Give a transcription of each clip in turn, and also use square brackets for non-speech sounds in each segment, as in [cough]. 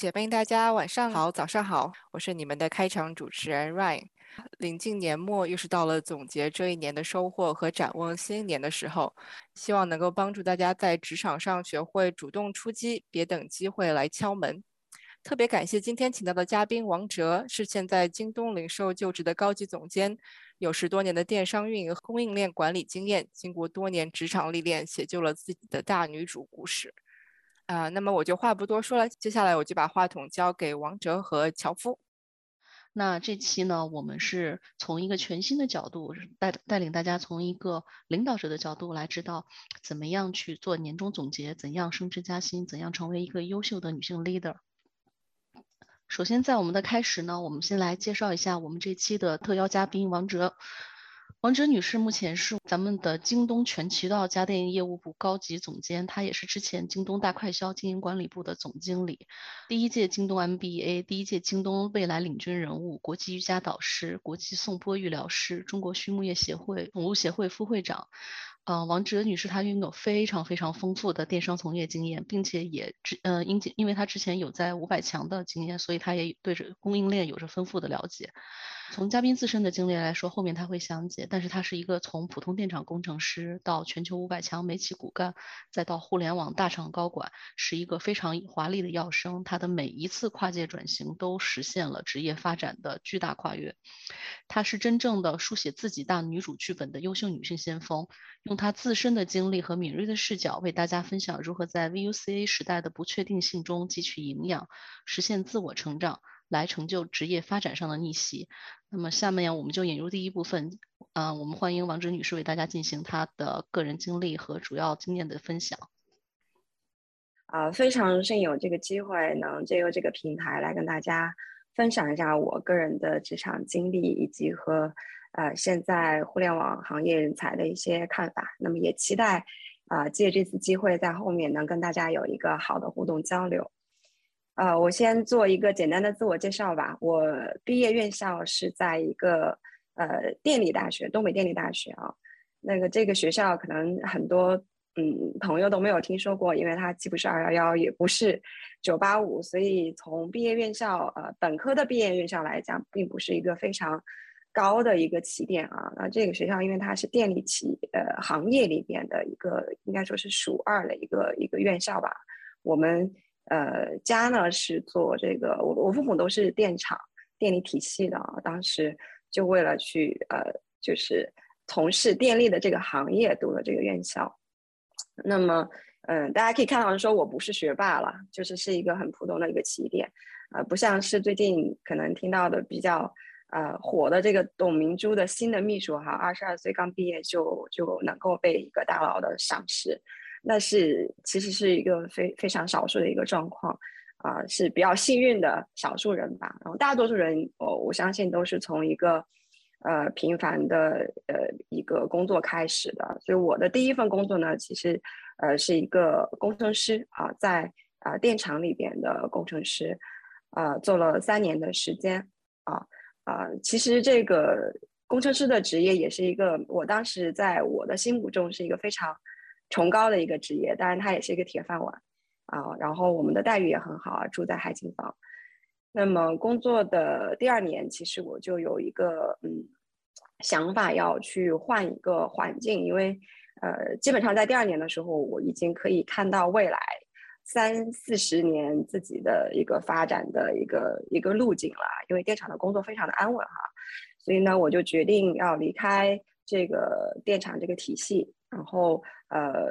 姐妹，大家晚上好，早上好，我是你们的开场主持人 Ryan。临近年末，又是到了总结这一年的收获和展望新一年的时候，希望能够帮助大家在职场上学会主动出击，别等机会来敲门。特别感谢今天请到的嘉宾王哲，是现在京东零售就职的高级总监，有十多年的电商运营供应链管理经验，经过多年职场历练，写就了自己的大女主故事。啊，那么我就话不多说了，接下来我就把话筒交给王哲和樵夫。那这期呢，我们是从一个全新的角度带带领大家从一个领导者的角度来知道怎么样去做年终总结，怎样升职加薪，怎样成为一个优秀的女性 leader。首先，在我们的开始呢，我们先来介绍一下我们这期的特邀嘉宾王哲。王哲女士目前是咱们的京东全渠道家电业务部高级总监，她也是之前京东大快销经营管理部的总经理，第一届京东 MBA，第一届京东未来领军人物，国际瑜伽导师，国际颂钵育疗师，中国畜牧业协会宠物协会副会长。呃，王哲女士她拥有非常非常丰富的电商从业经验，并且也之呃因因为她之前有在五百强的经验，所以她也对着供应链有着丰富的了解。从嘉宾自身的经历来说，后面他会详解。但是他是一个从普通电厂工程师到全球五百强美企骨干，再到互联网大厂高管，是一个非常华丽的要生。他的每一次跨界转型都实现了职业发展的巨大跨越。她是真正的书写自己大女主剧本的优秀女性先锋，用她自身的经历和敏锐的视角，为大家分享如何在 VUCA 时代的不确定性中汲取营养，实现自我成长。来成就职业发展上的逆袭。那么下面我们就引入第一部分，啊，我们欢迎王哲女士为大家进行她的个人经历和主要经验的分享。啊，非常荣幸有这个机会能借由这个平台来跟大家分享一下我个人的职场经历以及和呃现在互联网行业人才的一些看法。那么也期待啊借这次机会在后面能跟大家有一个好的互动交流。呃，我先做一个简单的自我介绍吧。我毕业院校是在一个呃电力大学，东北电力大学啊。那个这个学校可能很多嗯朋友都没有听说过，因为它既不是二幺幺，也不是九八五，所以从毕业院校呃本科的毕业院校来讲，并不是一个非常高的一个起点啊。那这个学校因为它是电力企呃行业里边的一个，应该说是数二的一个一个院校吧。我们。呃，家呢是做这个，我我父母都是电厂电力体系的啊。当时就为了去呃，就是从事电力的这个行业，读了这个院校。那么，嗯，大家可以看到说，我不是学霸了，就是是一个很普通的一个起点，呃，不像是最近可能听到的比较呃火的这个董明珠的新的秘书哈，二十二岁刚毕业就就能够被一个大佬的赏识。那是其实是一个非非常少数的一个状况，啊，是比较幸运的少数人吧。然后大多数人，我我相信都是从一个呃平凡的呃一个工作开始的。所以我的第一份工作呢，其实呃是一个工程师啊，在啊电厂里边的工程师，啊做了三年的时间啊啊，其实这个工程师的职业也是一个我当时在我的心目中是一个非常。崇高的一个职业，当然它也是一个铁饭碗啊。然后我们的待遇也很好啊，住在海景房。那么工作的第二年，其实我就有一个嗯想法，要去换一个环境，因为呃，基本上在第二年的时候，我已经可以看到未来三四十年自己的一个发展的一个一个路径了。因为电厂的工作非常的安稳哈，所以呢，我就决定要离开这个电厂这个体系。然后，呃，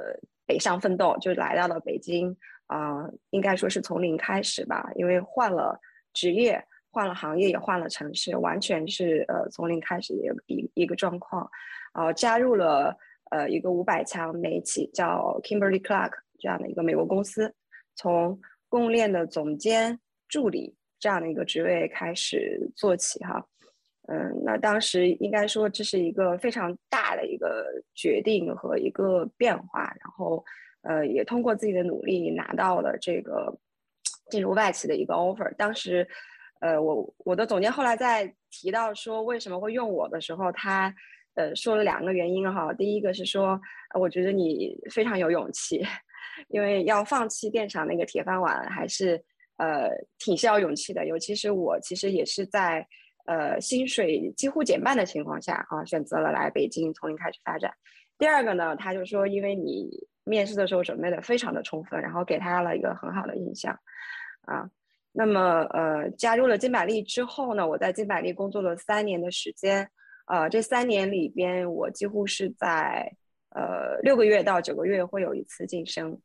北上奋斗，就来到了北京啊，应该说是从零开始吧，因为换了职业，换了行业，也换了城市，完全是呃从零开始的一一个状况，啊，加入了呃一个五百强美企叫 Kimberly Clark 这样的一个美国公司，从供应链的总监助理这样的一个职位开始做起哈。嗯，那当时应该说这是一个非常大的一个决定和一个变化，然后呃也通过自己的努力拿到了这个进入外企的一个 offer。当时呃我我的总监后来在提到说为什么会用我的时候，他呃说了两个原因哈。第一个是说我觉得你非常有勇气，[laughs] 因为要放弃电厂那个铁饭碗还是呃挺需要勇气的，尤其是我其实也是在。呃，薪水几乎减半的情况下啊，选择了来北京从零开始发展。第二个呢，他就说，因为你面试的时候准备的非常的充分，然后给他了一个很好的印象啊。那么呃，加入了金百利之后呢，我在金百利工作了三年的时间，呃，这三年里边，我几乎是在呃六个月到九个月会有一次晋升。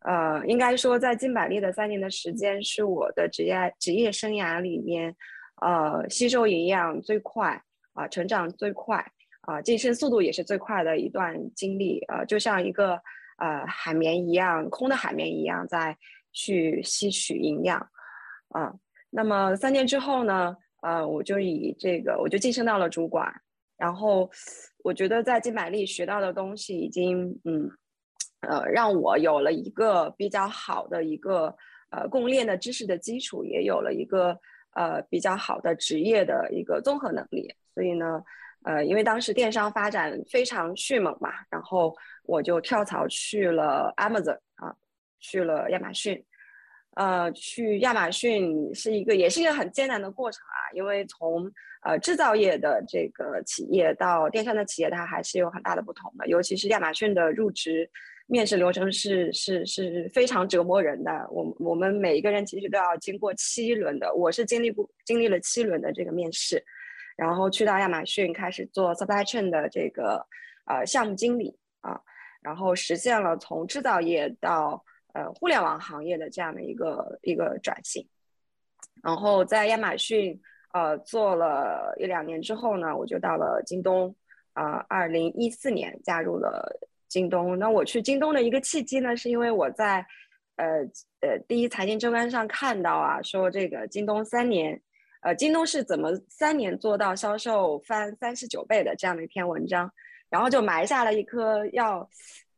呃，应该说，在金百利的三年的时间是我的职业职业生涯里面。呃，吸收营养最快啊，成长最快啊，晋升速度也是最快的一段经历啊，就像一个呃海绵一样，空的海绵一样在去吸取营养啊。那么三年之后呢，呃，我就以这个我就晋升到了主管，然后我觉得在金百利学到的东西已经嗯呃让我有了一个比较好的一个呃供应链的知识的基础，也有了一个。呃，比较好的职业的一个综合能力，所以呢，呃，因为当时电商发展非常迅猛嘛，然后我就跳槽去了 Amazon 啊，去了亚马逊，呃，去亚马逊是一个也是一个很艰难的过程啊，因为从呃制造业的这个企业到电商的企业，它还是有很大的不同的，尤其是亚马逊的入职。面试流程是是是非常折磨人的，我我们每一个人其实都要经过七轮的，我是经历过经历了七轮的这个面试，然后去到亚马逊开始做 supply chain 的这个呃项目经理啊，然后实现了从制造业到呃互联网行业的这样的一个一个转型，然后在亚马逊呃做了一两年之后呢，我就到了京东啊，二零一四年加入了。京东，那我去京东的一个契机呢，是因为我在，呃呃，第一财经周刊上看到啊，说这个京东三年，呃，京东是怎么三年做到销售翻三十九倍的这样的一篇文章，然后就埋下了一颗要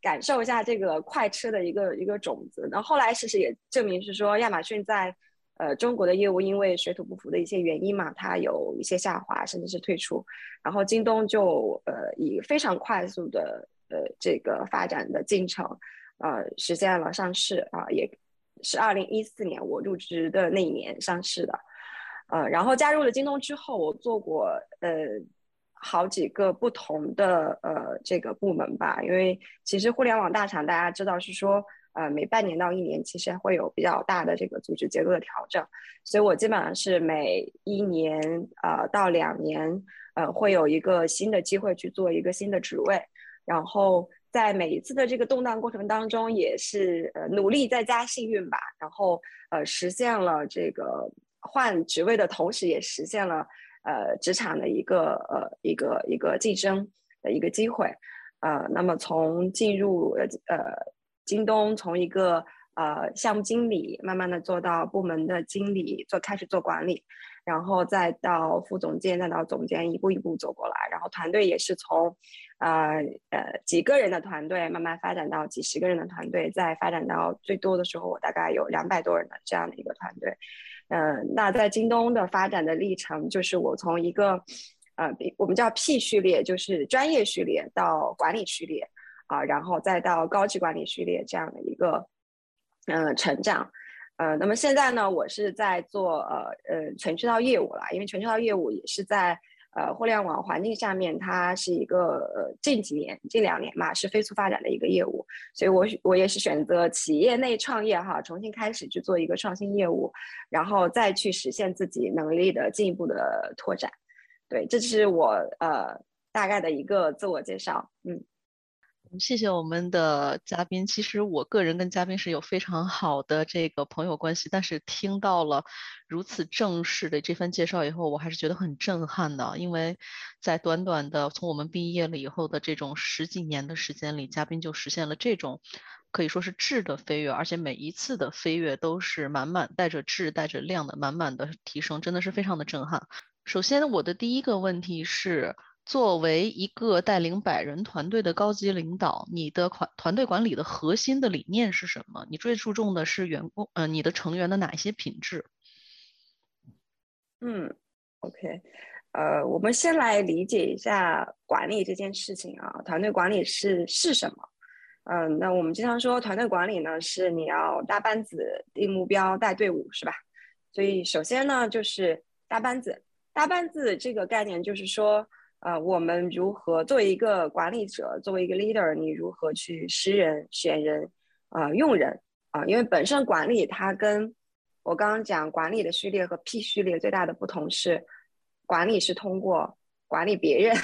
感受一下这个快吃的一个一个种子。那后来事实也证明是说，亚马逊在呃中国的业务因为水土不服的一些原因嘛，它有一些下滑，甚至是退出，然后京东就呃以非常快速的。呃，这个发展的进程，呃，实现了上市啊，也是二零一四年我入职的那一年上市的，呃，然后加入了京东之后，我做过呃好几个不同的呃这个部门吧，因为其实互联网大厂大家知道是说，呃，每半年到一年其实会有比较大的这个组织结构的调整，所以我基本上是每一年呃到两年呃会有一个新的机会去做一个新的职位。然后在每一次的这个动荡过程当中，也是呃努力再加幸运吧，然后呃实现了这个换职位的同时，也实现了呃职场的一个呃一个一个晋升的一个机会，呃，那么从进入呃呃京东，从一个呃项目经理，慢慢的做到部门的经理，做开始做管理。然后再到副总监，再到总监，一步一步走过来。然后团队也是从，呃呃几个人的团队慢慢发展到几十个人的团队，再发展到最多的时候，我大概有两百多人的这样的一个团队。嗯，那在京东的发展的历程，就是我从一个，呃，我们叫 P 序列，就是专业序列到管理序列，啊，然后再到高级管理序列这样的一个，嗯，成长。呃，那么现在呢，我是在做呃呃全渠道业务了，因为全渠道业务也是在呃互联网环境下面，它是一个呃近几年近两年嘛是飞速发展的一个业务，所以我我也是选择企业内创业哈，重新开始去做一个创新业务，然后再去实现自己能力的进一步的拓展。对，这是我呃大概的一个自我介绍，嗯。谢谢我们的嘉宾。其实我个人跟嘉宾是有非常好的这个朋友关系，但是听到了如此正式的这番介绍以后，我还是觉得很震撼的。因为在短短的从我们毕业了以后的这种十几年的时间里，嘉宾就实现了这种可以说是质的飞跃，而且每一次的飞跃都是满满带着质、带着量的满满的提升，真的是非常的震撼。首先，我的第一个问题是。作为一个带领百人团队的高级领导，你的团团队管理的核心的理念是什么？你最注重的是员工，呃，你的成员的哪一些品质？嗯，OK，呃，我们先来理解一下管理这件事情啊，团队管理是是什么？嗯，那我们经常说团队管理呢，是你要搭班子、定目标、带队伍，是吧？所以首先呢，就是搭班子。搭班子这个概念就是说。啊，我们如何作为一个管理者，作为一个 leader，你如何去识人、选人，啊，用人啊？因为本身管理它跟我刚刚讲管理的序列和 P 序列最大的不同是，管理是通过管理别人，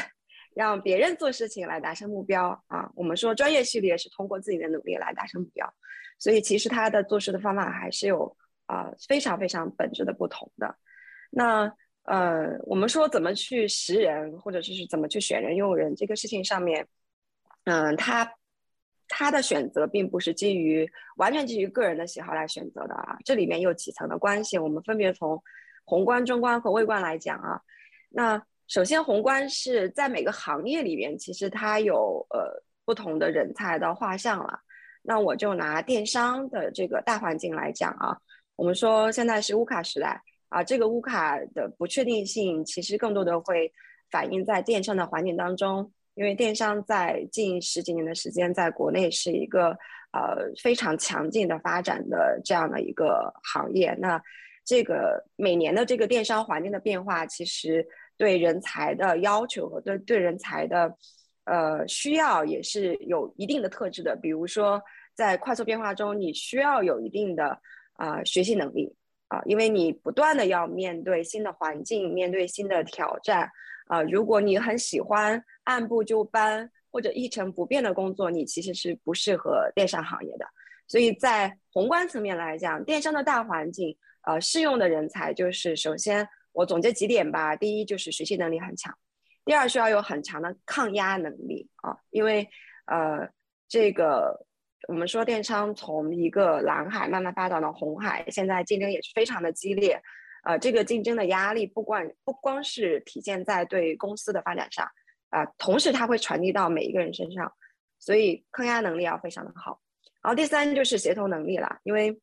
让别人做事情来达成目标啊。我们说专业序列是通过自己的努力来达成目标，所以其实他的做事的方法还是有啊非常非常本质的不同的。那。呃，我们说怎么去识人，或者就是怎么去选人用人这个事情上面，嗯，他他的选择并不是基于完全基于个人的喜好来选择的啊，这里面有几层的关系，我们分别从宏观、中观和微观来讲啊。那首先宏观是在每个行业里面，其实它有呃不同的人才的画像了。那我就拿电商的这个大环境来讲啊，我们说现在是乌卡时代。啊，这个乌卡的不确定性其实更多的会反映在电商的环境当中，因为电商在近十几年的时间，在国内是一个呃非常强劲的发展的这样的一个行业。那这个每年的这个电商环境的变化，其实对人才的要求和对对人才的呃需要也是有一定的特质的。比如说，在快速变化中，你需要有一定的啊学习能力。啊，因为你不断的要面对新的环境，面对新的挑战，啊，如果你很喜欢按部就班或者一成不变的工作，你其实是不适合电商行业的。所以在宏观层面来讲，电商的大环境，呃，适用的人才就是首先我总结几点吧。第一就是学习能力很强，第二需要有很强的抗压能力啊，因为呃这个。我们说电商从一个蓝海慢慢发展到红海，现在竞争也是非常的激烈，呃，这个竞争的压力不光不光是体现在对公司的发展上，啊，同时它会传递到每一个人身上，所以抗压能力要非常的好。然后第三就是协同能力了，因为，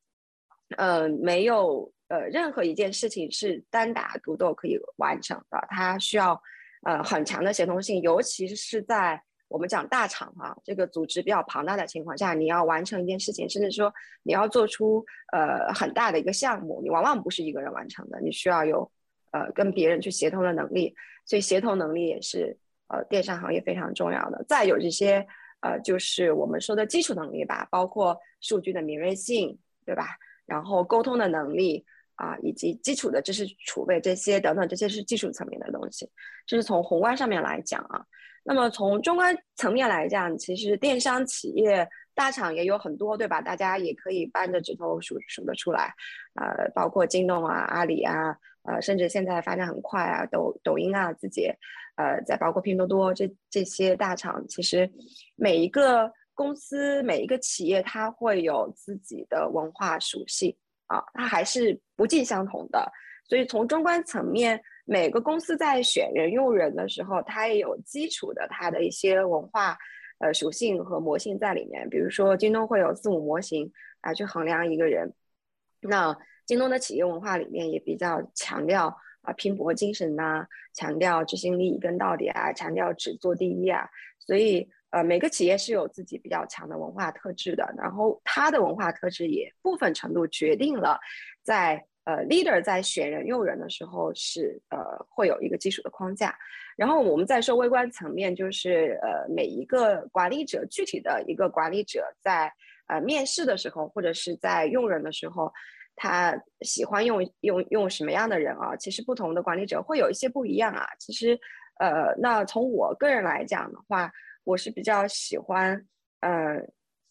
呃，没有呃任何一件事情是单打独斗可以完成的，它需要呃很强的协同性，尤其是在。我们讲大厂哈，这个组织比较庞大的情况下，你要完成一件事情，甚至说你要做出呃很大的一个项目，你往往不是一个人完成的，你需要有呃跟别人去协同的能力，所以协同能力也是呃电商行业非常重要的。再有这些呃就是我们说的基础能力吧，包括数据的敏锐性，对吧？然后沟通的能力啊，以及基础的知识储备这些等等，这些是技术层面的东西。这是从宏观上面来讲啊。那么从中观层面来讲，其实电商企业大厂也有很多，对吧？大家也可以扳着指头数数得出来，呃，包括京东啊、阿里啊，呃，甚至现在发展很快啊，抖抖音啊、字节，呃，再包括拼多多这这些大厂，其实每一个公司、每一个企业，它会有自己的文化属性啊，它还是不尽相同的。所以从中观层面。每个公司在选人用人的时候，它也有基础的它的一些文化，呃属性和模型在里面。比如说，京东会有字母模型啊去衡量一个人。那京东的企业文化里面也比较强调啊拼搏精神呐，强调执行力一根到底啊，强调只做第一啊。所以呃每个企业是有自己比较强的文化特质的，然后它的文化特质也部分程度决定了在。呃，leader 在选人用人的时候是呃会有一个基础的框架，然后我们再说微观层面，就是呃每一个管理者具体的一个管理者在呃面试的时候或者是在用人的时候，他喜欢用用用什么样的人啊？其实不同的管理者会有一些不一样啊。其实呃，那从我个人来讲的话，我是比较喜欢呃，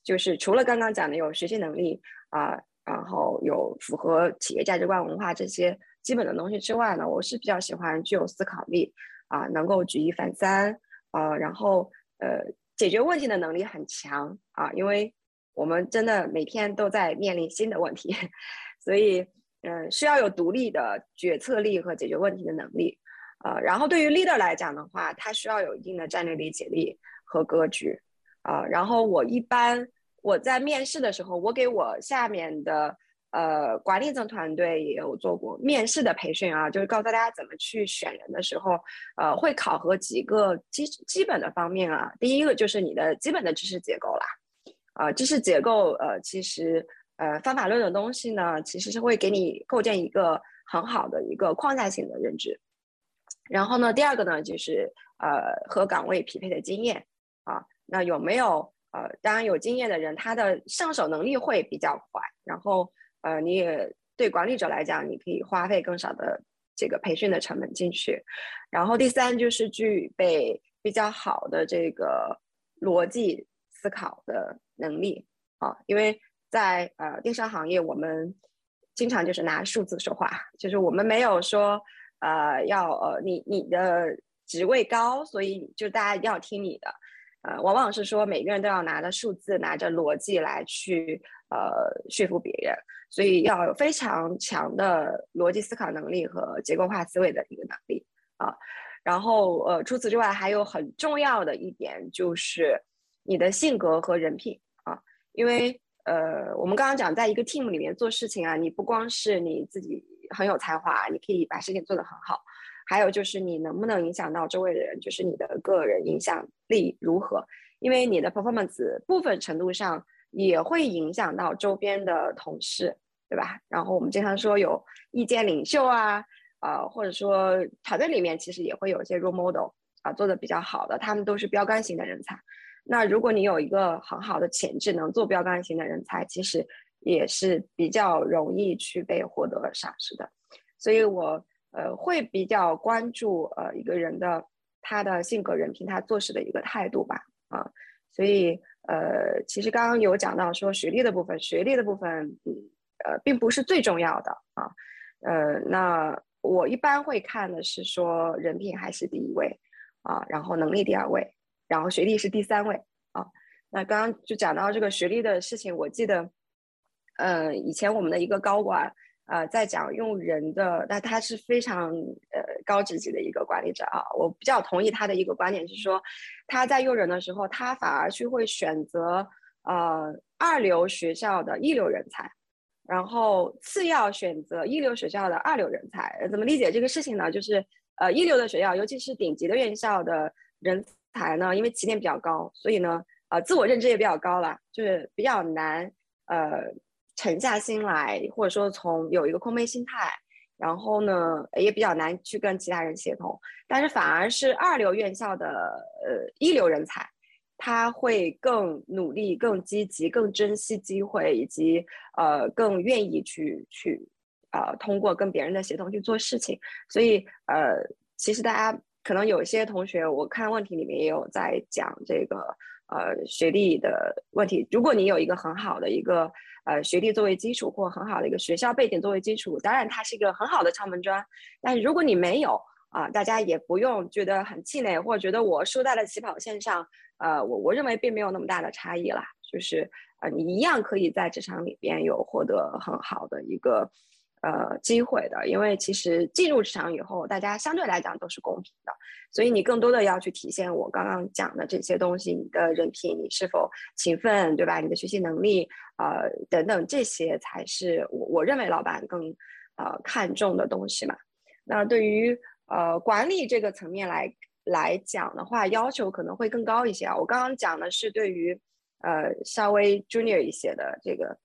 就是除了刚刚讲的有学习能力啊。然后有符合企业价值观、文化这些基本的东西之外呢，我是比较喜欢具有思考力啊，能够举一反三啊，然后呃解决问题的能力很强啊，因为我们真的每天都在面临新的问题，[laughs] 所以嗯，需要有独立的决策力和解决问题的能力。呃，然后对于 leader 来讲的话，他需要有一定的战略理解力和格局。啊，然后我一般我在面试的时候，我给我下面的呃管理层团队也有做过面试的培训啊，就是告诉大家怎么去选人的时候，呃，会考核几个基基本的方面啊。第一个就是你的基本的知识结构啦，啊，知识结构呃，其实呃方法论的东西呢，其实是会给你构建一个很好的一个框架性的认知。然后呢，第二个呢，就是呃和岗位匹配的经验啊，那有没有呃，当然有经验的人，他的上手能力会比较快，然后呃，你也对管理者来讲，你可以花费更少的这个培训的成本进去。然后第三就是具备比较好的这个逻辑思考的能力啊，因为在呃电商行业，我们经常就是拿数字说话，就是我们没有说。呃，要呃，你你的职位高，所以就大家一定要听你的，呃，往往是说每个人都要拿着数字，拿着逻辑来去呃说服别人，所以要有非常强的逻辑思考能力和结构化思维的一个能力啊。然后呃，除此之外，还有很重要的一点就是你的性格和人品啊，因为呃，我们刚刚讲，在一个 team 里面做事情啊，你不光是你自己。很有才华，你可以把事情做得很好。还有就是你能不能影响到周围的人，就是你的个人影响力如何？因为你的 performance 部分程度上也会影响到周边的同事，对吧？然后我们经常说有意见领袖啊，呃，或者说团队里面其实也会有一些 role model 啊，做的比较好的，他们都是标杆型的人才。那如果你有一个很好的潜质，能做标杆型的人才，其实。也是比较容易去被获得赏识的，所以我呃会比较关注呃一个人的他的性格、人品、他做事的一个态度吧啊，所以呃其实刚刚有讲到说学历的部分，学历的部分嗯呃并不是最重要的啊，呃那我一般会看的是说人品还是第一位啊，然后能力第二位，然后学历是第三位啊。那刚刚就讲到这个学历的事情，我记得。呃，以前我们的一个高管，呃，在讲用人的，那他是非常呃高职级的一个管理者啊。我比较同意他的一个观点，是说他在用人的时候，他反而去会选择呃二流学校的一流人才，然后次要选择一流学校的二流人才。怎么理解这个事情呢？就是呃一流的学校，尤其是顶级的院校的人才呢，因为起点比较高，所以呢，呃，自我认知也比较高了，就是比较难呃。沉下心来，或者说从有一个空杯心态，然后呢也比较难去跟其他人协同。但是反而是二流院校的呃一流人才，他会更努力、更积极、更珍惜机会，以及呃更愿意去去呃通过跟别人的协同去做事情。所以呃其实大家可能有些同学，我看问题里面也有在讲这个呃学历的问题。如果你有一个很好的一个呃，学历作为基础或很好的一个学校背景作为基础，当然它是一个很好的敲门砖。但如果你没有啊，大家也不用觉得很气馁，或者觉得我输在了起跑线上。呃，我我认为并没有那么大的差异啦，就是呃，你一样可以在职场里边有获得很好的一个。呃，机会的，因为其实进入职场以后，大家相对来讲都是公平的，所以你更多的要去体现我刚刚讲的这些东西，你的人品，你是否勤奋，对吧？你的学习能力，呃，等等，这些才是我我认为老板更呃看重的东西嘛。那对于呃管理这个层面来来讲的话，要求可能会更高一些啊。我刚刚讲的是对于呃稍微 junior 一些的这个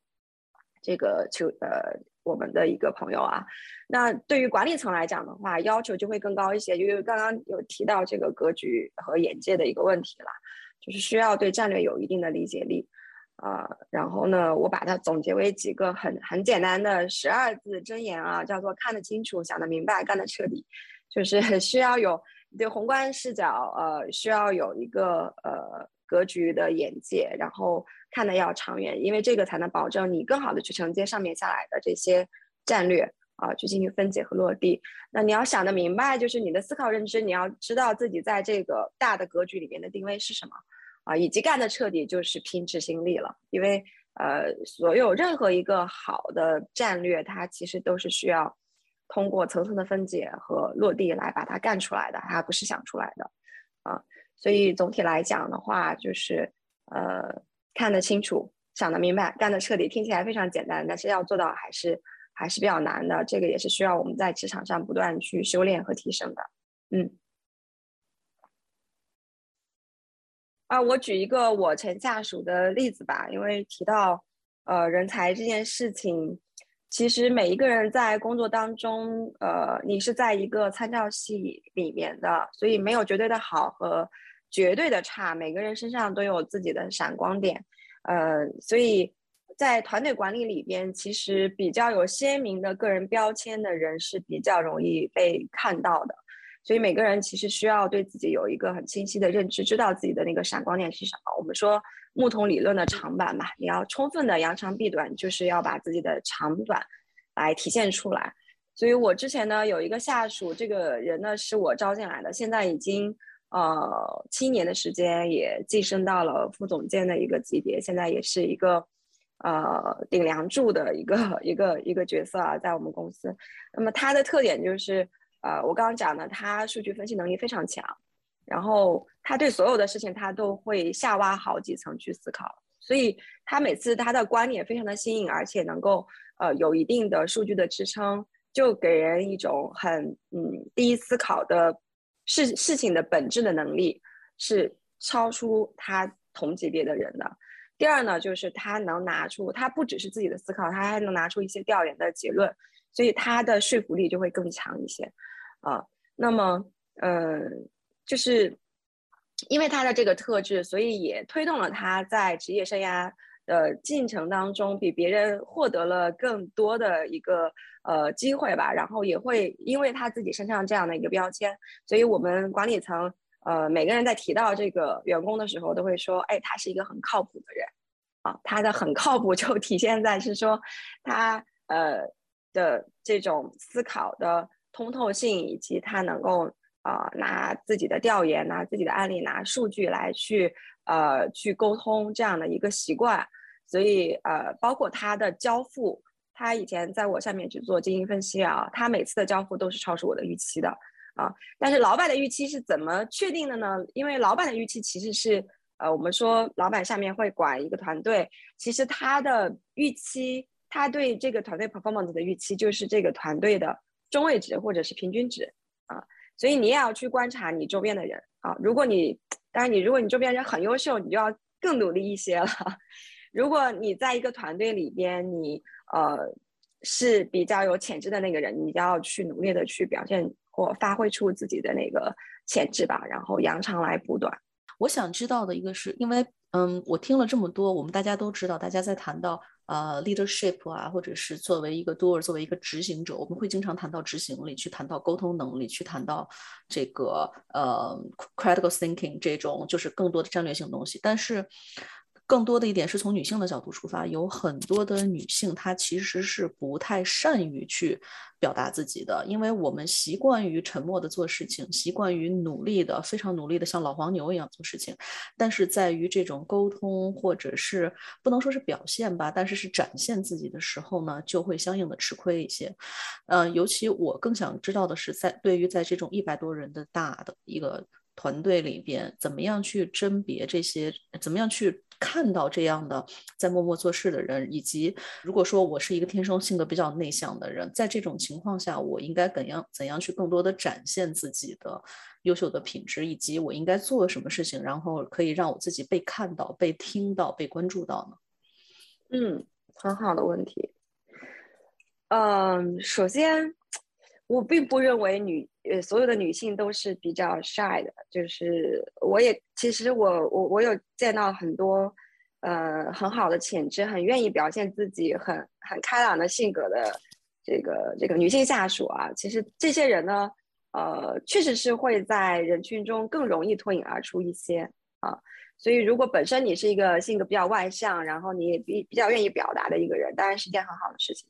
这个求呃。我们的一个朋友啊，那对于管理层来讲的话，要求就会更高一些，因为刚刚有提到这个格局和眼界的一个问题了，就是需要对战略有一定的理解力，啊，然后呢，我把它总结为几个很很简单的十二字真言啊，叫做看得清楚、想得明白、干得彻底，就是 [laughs] 需要有对宏观视角，呃，需要有一个呃。格局的眼界，然后看的要长远，因为这个才能保证你更好的去承接上面下来的这些战略啊，去进行分解和落地。那你要想得明白，就是你的思考认知，你要知道自己在这个大的格局里面的定位是什么啊，以及干的彻底，就是拼执行力了。因为呃，所有任何一个好的战略，它其实都是需要通过层层的分解和落地来把它干出来的，它不是想出来的啊。所以总体来讲的话，就是呃，看得清楚，想得明白，干得彻底，听起来非常简单，但是要做到还是还是比较难的。这个也是需要我们在职场上不断去修炼和提升的。嗯。啊，我举一个我前下属的例子吧，因为提到呃人才这件事情，其实每一个人在工作当中，呃，你是在一个参照系里面的，所以没有绝对的好和绝对的差，每个人身上都有自己的闪光点，呃，所以在团队管理里边，其实比较有鲜明的个人标签的人是比较容易被看到的。所以每个人其实需要对自己有一个很清晰的认知，知道自己的那个闪光点是什么。我们说木桶理论的长板嘛，你要充分的扬长避短，就是要把自己的长短来体现出来。所以我之前呢有一个下属，这个人呢是我招进来的，现在已经呃七年的时间，也晋升到了副总监的一个级别，现在也是一个呃顶梁柱的一个一个一个角色啊，在我们公司。那么他的特点就是。呃，我刚刚讲的，他数据分析能力非常强，然后他对所有的事情他都会下挖好几层去思考，所以他每次他的观点非常的新颖，而且能够呃有一定的数据的支撑，就给人一种很嗯第一思考的事事情的本质的能力是超出他同级别的人的。第二呢，就是他能拿出他不只是自己的思考，他还能拿出一些调研的结论，所以他的说服力就会更强一些。啊，那么，嗯，就是因为他的这个特质，所以也推动了他在职业生涯的进程当中，比别人获得了更多的一个呃机会吧。然后也会因为他自己身上这样的一个标签，所以我们管理层呃每个人在提到这个员工的时候，都会说，哎，他是一个很靠谱的人。啊，他的很靠谱就体现在是说他呃的这种思考的。通透性以及他能够呃拿自己的调研、拿自己的案例、拿数据来去呃去沟通这样的一个习惯，所以呃包括他的交付，他以前在我下面去做经营分析啊，他每次的交付都是超出我的预期的啊。但是老板的预期是怎么确定的呢？因为老板的预期其实是呃我们说老板下面会管一个团队，其实他的预期，他对这个团队 performance 的预期就是这个团队的。中位值或者是平均值啊，所以你也要去观察你周边的人啊。如果你当然你如果你周边人很优秀，你就要更努力一些了。如果你在一个团队里边，你呃是比较有潜质的那个人，你就要去努力的去表现或发挥出自己的那个潜质吧，然后扬长来补短。我想知道的一个是因为嗯，我听了这么多，我们大家都知道，大家在谈到。呃，leadership 啊，或者是作为一个 doer，作为一个执行者，我们会经常谈到执行力，去谈到沟通能力，去谈到这个呃 critical thinking 这种就是更多的战略性东西，但是。更多的一点是从女性的角度出发，有很多的女性她其实是不太善于去表达自己的，因为我们习惯于沉默的做事情，习惯于努力的非常努力的像老黄牛一样做事情，但是在于这种沟通或者是不能说是表现吧，但是是展现自己的时候呢，就会相应的吃亏一些。嗯，尤其我更想知道的是，在对于在这种一百多人的大的一个团队里边，怎么样去甄别这些，怎么样去。看到这样的在默默做事的人，以及如果说我是一个天生性格比较内向的人，在这种情况下，我应该怎样怎样去更多的展现自己的优秀的品质，以及我应该做什么事情，然后可以让我自己被看到、被听到、被关注到呢？嗯，很好的问题。嗯，首先。我并不认为女呃所有的女性都是比较 shy 的，就是我也其实我我我有见到很多，呃很好的潜质，很愿意表现自己，很很开朗的性格的这个这个女性下属啊。其实这些人呢，呃确实是会在人群中更容易脱颖而出一些啊。所以如果本身你是一个性格比较外向，然后你也比比较愿意表达的一个人，当然是件很好的事情。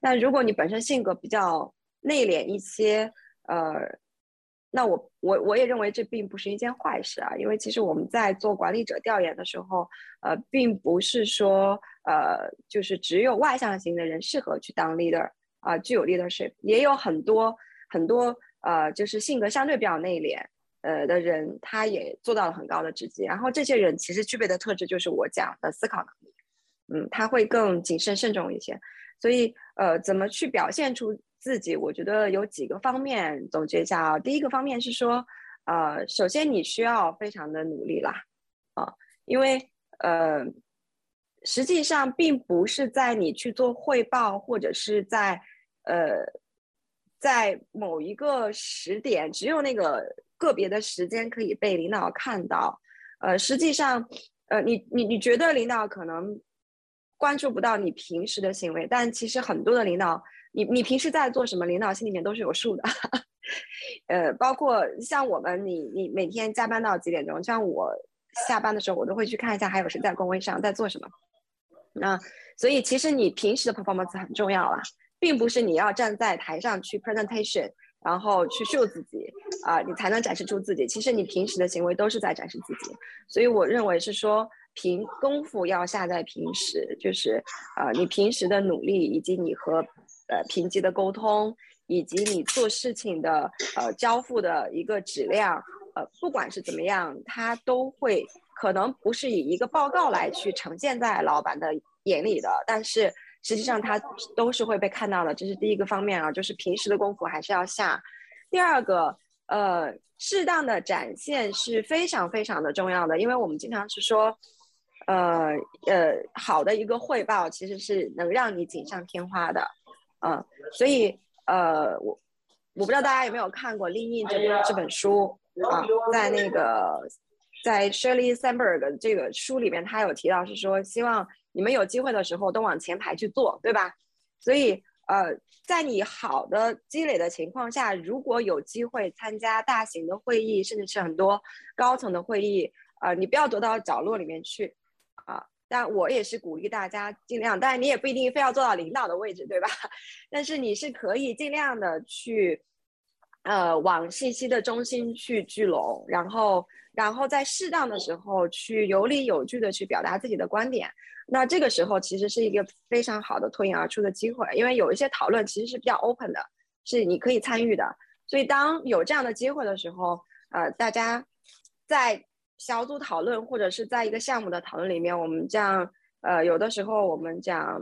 但如果你本身性格比较内敛一些，呃，那我我我也认为这并不是一件坏事啊，因为其实我们在做管理者调研的时候，呃，并不是说呃，就是只有外向型的人适合去当 leader 啊，具有 leadership，也有很多很多呃，就是性格相对比较内敛呃的人，他也做到了很高的职级。然后这些人其实具备的特质就是我讲的思考能力，嗯，他会更谨慎慎重一些。所以呃，怎么去表现出自己？我觉得有几个方面总结一下啊。第一个方面是说，呃，首先你需要非常的努力啦，啊，因为呃。实际上，并不是在你去做汇报，或者是在，呃，在某一个时点，只有那个个别的时间可以被领导看到。呃，实际上，呃，你你你觉得领导可能关注不到你平时的行为，但其实很多的领导，你你平时在做什么，领导心里面都是有数的。[laughs] 呃，包括像我们，你你每天加班到几点钟？像我下班的时候，我都会去看一下还有谁在工位上在做什么。那所以其实你平时的 performance 很重要啦，并不是你要站在台上去 presentation，然后去 show 自己啊，你才能展示出自己。其实你平时的行为都是在展示自己。所以我认为是说，平功夫要下在平时，就是呃你平时的努力，以及你和呃评级的沟通，以及你做事情的呃交付的一个质量，呃不管是怎么样，它都会。可能不是以一个报告来去呈现在老板的眼里的，但是实际上他都是会被看到的，这是第一个方面啊，就是平时的功夫还是要下。第二个，呃，适当的展现是非常非常的重要的，因为我们经常是说，呃呃，好的一个汇报其实是能让你锦上添花的，嗯，所以呃，我我不知道大家有没有看过《利印》这这本书啊，在那个。在 Shirley Sandberg 这个书里面，他有提到是说，希望你们有机会的时候都往前排去做，对吧？所以，呃，在你好的积累的情况下，如果有机会参加大型的会议，甚至是很多高层的会议，啊，你不要躲到角落里面去，啊，但我也是鼓励大家尽量，但是你也不一定非要做到领导的位置，对吧？[laughs] 但是你是可以尽量的去，呃，往信息的中心去聚拢，然后。然后在适当的时候去有理有据的去表达自己的观点，那这个时候其实是一个非常好的脱颖而出的机会，因为有一些讨论其实是比较 open 的，是你可以参与的。所以当有这样的机会的时候，呃，大家在小组讨论或者是在一个项目的讨论里面，我们这样，呃，有的时候我们讲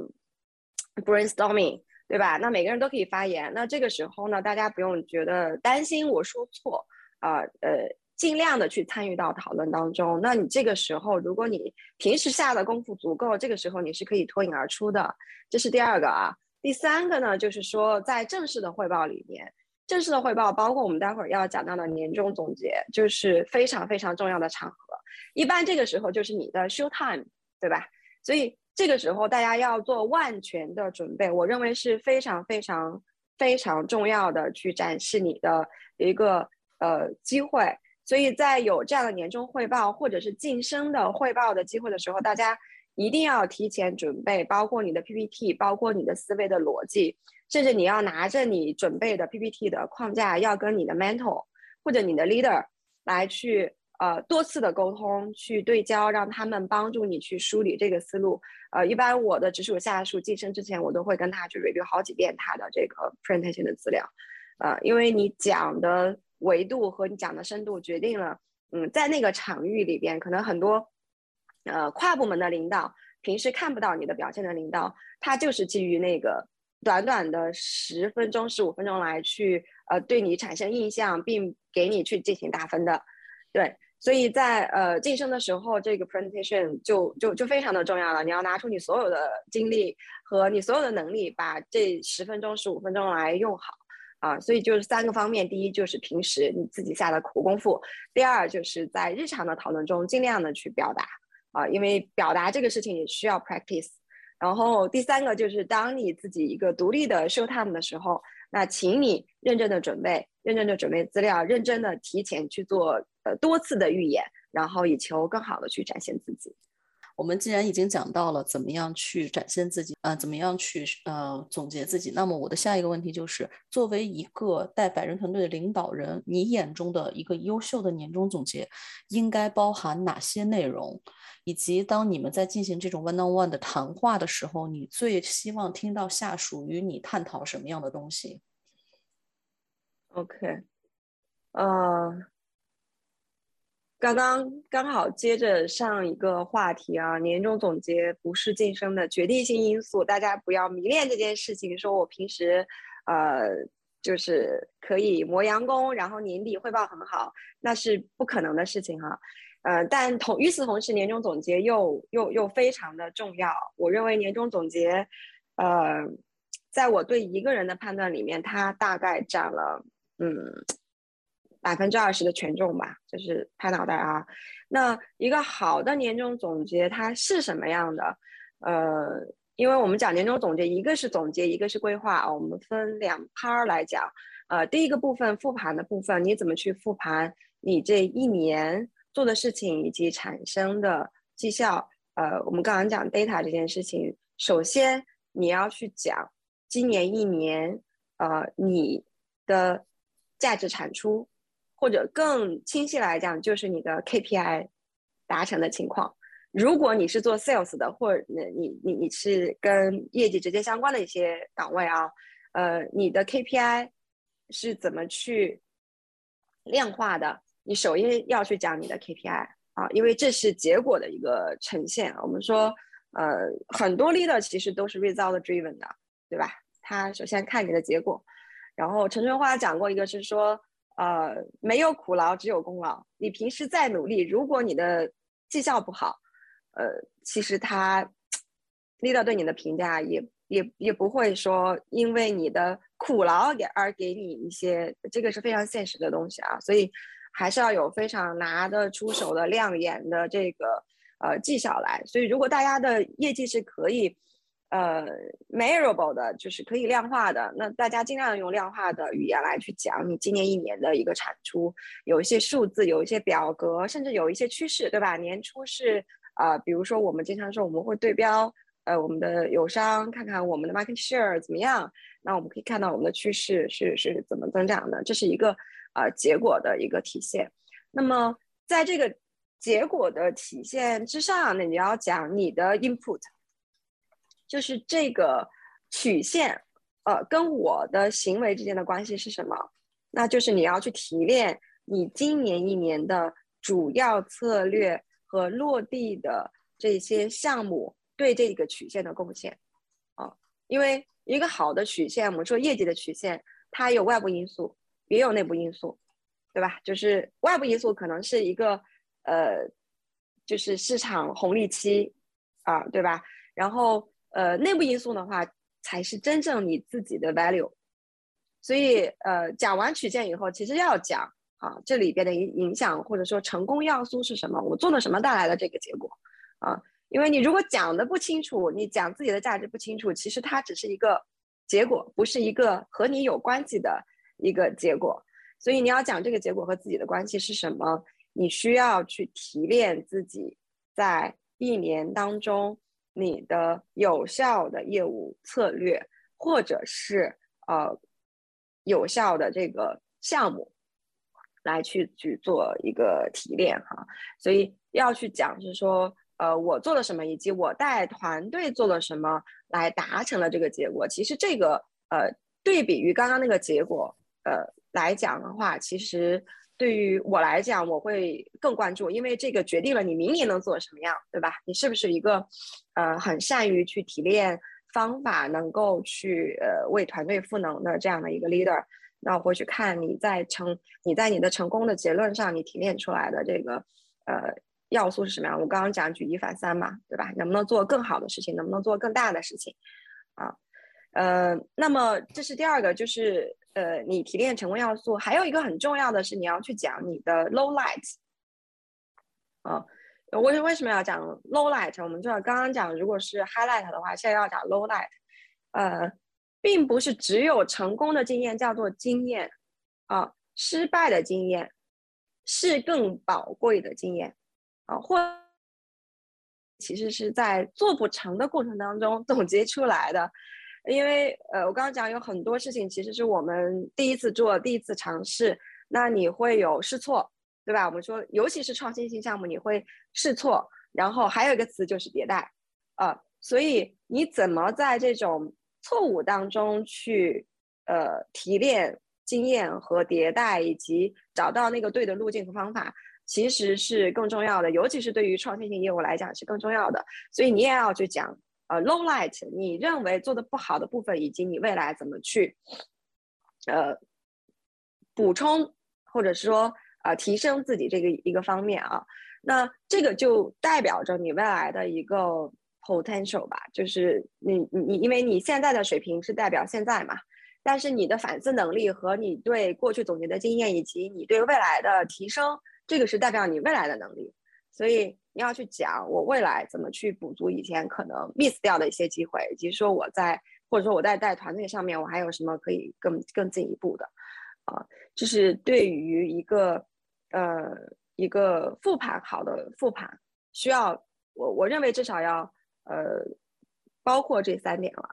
brainstorming，对吧？那每个人都可以发言。那这个时候呢，大家不用觉得担心我说错啊，呃。尽量的去参与到讨论当中。那你这个时候，如果你平时下的功夫足够，这个时候你是可以脱颖而出的。这是第二个啊。第三个呢，就是说在正式的汇报里面，正式的汇报包括我们待会儿要讲到的年终总结，就是非常非常重要的场合。一般这个时候就是你的 show time，对吧？所以这个时候大家要做万全的准备，我认为是非常非常非常重要的，去展示你的一个呃机会。所以在有这样的年终汇报或者是晋升的汇报的机会的时候，大家一定要提前准备，包括你的 PPT，包括你的思维的逻辑，甚至你要拿着你准备的 PPT 的框架，要跟你的 mentor 或者你的 leader 来去呃多次的沟通，去对焦，让他们帮助你去梳理这个思路。呃，一般我的直属下属晋升之前，我都会跟他去 review 好几遍他的这个 presentation 的资料，呃，因为你讲的。维度和你讲的深度决定了，嗯，在那个场域里边，可能很多，呃，跨部门的领导平时看不到你的表现的领导，他就是基于那个短短的十分钟、十五分钟来去，呃，对你产生印象，并给你去进行打分的，对，所以在呃晋升的时候，这个 presentation 就就就非常的重要了，你要拿出你所有的精力和你所有的能力，把这十分钟、十五分钟来用好。啊，所以就是三个方面，第一就是平时你自己下的苦功夫，第二就是在日常的讨论中尽量的去表达，啊，因为表达这个事情也需要 practice，然后第三个就是当你自己一个独立的 show time 的时候，那请你认真的准备，认真的准备资料，认真的提前去做呃多次的预演，然后以求更好的去展现自己。我们既然已经讲到了怎么样去展现自己，呃，怎么样去呃总结自己，那么我的下一个问题就是，作为一个带百人团队的领导人，你眼中的一个优秀的年终总结应该包含哪些内容？以及当你们在进行这种 one on one 的谈话的时候，你最希望听到下属与你探讨什么样的东西？OK，呃。刚刚刚好接着上一个话题啊，年终总结不是晋升的决定性因素，大家不要迷恋这件事情。说我平时，呃，就是可以磨洋工，然后年底汇报很好，那是不可能的事情哈。呃，但同与此同时，年终总结又又又非常的重要。我认为年终总结，呃，在我对一个人的判断里面，它大概占了，嗯。百分之二十的权重吧，就是拍脑袋啊。那一个好的年终总结它是什么样的？呃，因为我们讲年终总结，一个是总结，一个是规划啊。我们分两趴来讲。呃，第一个部分复盘的部分，你怎么去复盘你这一年做的事情以及产生的绩效？呃，我们刚刚讲 data 这件事情，首先你要去讲今年一年，呃，你的价值产出。或者更清晰来讲，就是你的 KPI 达成的情况。如果你是做 sales 的，或者你你你是跟业绩直接相关的一些岗位啊，呃，你的 KPI 是怎么去量化的？你首先要去讲你的 KPI 啊，因为这是结果的一个呈现。我们说，呃，很多 leader 其实都是 result driven 的，对吧？他首先看你的结果。然后陈春花讲过一个是说。呃，没有苦劳，只有功劳。你平时再努力，如果你的绩效不好，呃，其实他 leader 对你的评价也也也不会说因为你的苦劳给而给你一些，这个是非常现实的东西啊。所以还是要有非常拿得出手的亮眼的这个呃绩效来。所以如果大家的业绩是可以。呃，measurable 的，就是可以量化的。那大家尽量用量化的语言来去讲你今年一年的一个产出，有一些数字，有一些表格，甚至有一些趋势，对吧？年初是呃，比如说我们经常说我们会对标呃我们的友商，看看我们的 market share 怎么样。那我们可以看到我们的趋势是是怎么增长的，这是一个呃结果的一个体现。那么在这个结果的体现之上，那你要讲你的 input。就是这个曲线，呃，跟我的行为之间的关系是什么？那就是你要去提炼你今年一年的主要策略和落地的这些项目对这个曲线的贡献，啊，因为一个好的曲线，我们说业绩的曲线，它有外部因素，也有内部因素，对吧？就是外部因素可能是一个，呃，就是市场红利期，啊，对吧？然后。呃，内部因素的话，才是真正你自己的 value。所以，呃，讲完曲线以后，其实要讲啊，这里边的影影响或者说成功要素是什么？我做了什么带来的这个结果？啊，因为你如果讲的不清楚，你讲自己的价值不清楚，其实它只是一个结果，不是一个和你有关系的一个结果。所以你要讲这个结果和自己的关系是什么？你需要去提炼自己在一年当中。你的有效的业务策略，或者是呃有效的这个项目，来去去做一个提炼哈，所以要去讲是说，呃，我做了什么，以及我带团队做了什么，来达成了这个结果。其实这个呃对比于刚刚那个结果呃来讲的话，其实。对于我来讲，我会更关注，因为这个决定了你明年能做什么样，对吧？你是不是一个，呃，很善于去提炼方法，能够去呃为团队赋能的这样的一个 leader？那我会去看你在成你在你的成功的结论上，你提炼出来的这个呃要素是什么样？我刚刚讲举一反三嘛，对吧？能不能做更好的事情？能不能做更大的事情？啊，呃，那么这是第二个，就是。呃，你提炼成功要素，还有一个很重要的是，你要去讲你的 low light。啊，我为什么要讲 low light？我们知道刚刚讲，如果是 highlight 的话，现在要讲 low light。呃，并不是只有成功的经验叫做经验，啊，失败的经验是更宝贵的经验，啊，或其实是在做不成的过程当中总结出来的。因为呃，我刚刚讲有很多事情其实是我们第一次做、第一次尝试，那你会有试错，对吧？我们说，尤其是创新性项目，你会试错，然后还有一个词就是迭代，呃，所以你怎么在这种错误当中去呃提炼经验和迭代，以及找到那个对的路径和方法，其实是更重要的，尤其是对于创新性业务来讲是更重要的。所以你也要去讲。呃，low light，你认为做的不好的部分，以及你未来怎么去，呃，补充或者是说呃提升自己这个一个方面啊，那这个就代表着你未来的一个 potential 吧，就是你你你，因为你现在的水平是代表现在嘛，但是你的反思能力和你对过去总结的经验，以及你对未来的提升，这个是代表你未来的能力，所以。你要去讲我未来怎么去补足以前可能 miss 掉的一些机会，以及说我在或者说我在带团队上面我还有什么可以更更进一步的，啊，这是对于一个呃一个复盘好的复盘需要我我认为至少要呃包括这三点了。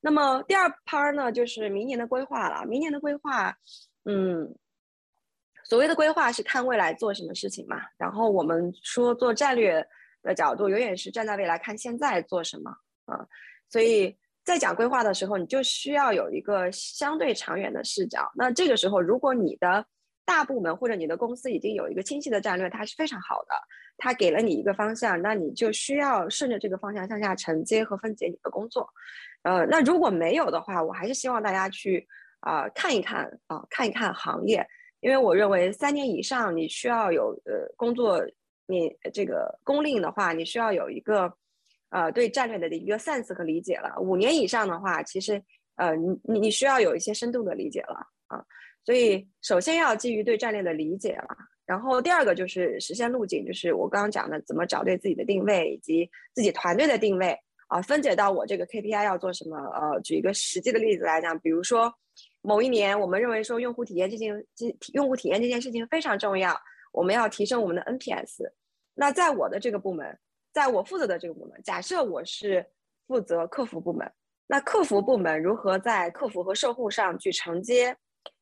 那么第二 part 呢就是明年的规划了，明年的规划，嗯。所谓的规划是看未来做什么事情嘛，然后我们说做战略的角度，永远是站在未来看现在做什么啊。所以在讲规划的时候，你就需要有一个相对长远的视角。那这个时候，如果你的大部门或者你的公司已经有一个清晰的战略，它是非常好的，它给了你一个方向，那你就需要顺着这个方向向下承接和分解你的工作。呃，那如果没有的话，我还是希望大家去啊看一看啊看一看行业。因为我认为三年以上你需要有呃工作，你这个工龄的话，你需要有一个呃对战略的一个 sense 和理解了。五年以上的话，其实呃你你你需要有一些深度的理解了啊。所以首先要基于对战略的理解了，然后第二个就是实现路径，就是我刚刚讲的怎么找对自己的定位以及自己团队的定位啊，分解到我这个 KPI 要做什么。呃，举一个实际的例子来讲，比如说。某一年，我们认为说用户体验这件，这用户体验这件事情非常重要，我们要提升我们的 NPS。那在我的这个部门，在我负责的这个部门，假设我是负责客服部门，那客服部门如何在客服和售后上去承接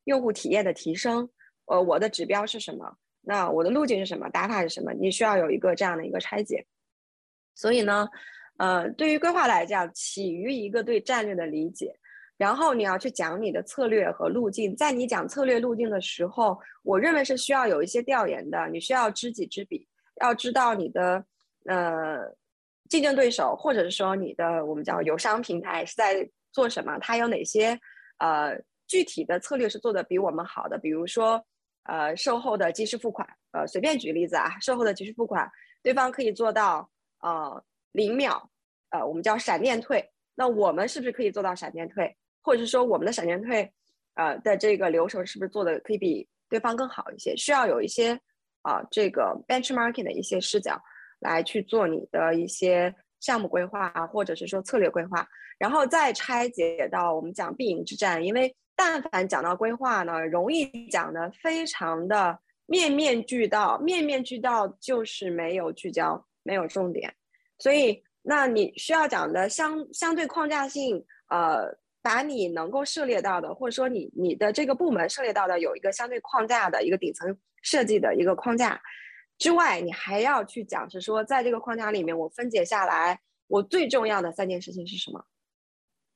用户体验的提升？呃，我的指标是什么？那我的路径是什么？打法是什么？你需要有一个这样的一个拆解。所以呢，呃，对于规划来讲，起于一个对战略的理解。然后你要去讲你的策略和路径，在你讲策略路径的时候，我认为是需要有一些调研的。你需要知己知彼，要知道你的呃竞争对手，或者是说你的我们叫友商平台是在做什么，它有哪些呃具体的策略是做的比我们好的。比如说呃售后的即时付款，呃随便举例子啊，售后的即时付款，对方可以做到呃零秒，呃我们叫闪电退，那我们是不是可以做到闪电退？或者是说我们的闪电退，呃的这个流程是不是做的可以比对方更好一些？需要有一些啊这个 benchmarking 的一些视角来去做你的一些项目规划，或者是说策略规划，然后再拆解到我们讲必赢之战。因为但凡讲到规划呢，容易讲的非常的面面俱到，面面俱到就是没有聚焦，没有重点。所以那你需要讲的相相对框架性，呃。把你能够涉猎到的，或者说你你的这个部门涉猎到的有一个相对框架的一个顶层设计的一个框架之外，你还要去讲是说，在这个框架里面，我分解下来，我最重要的三件事情是什么？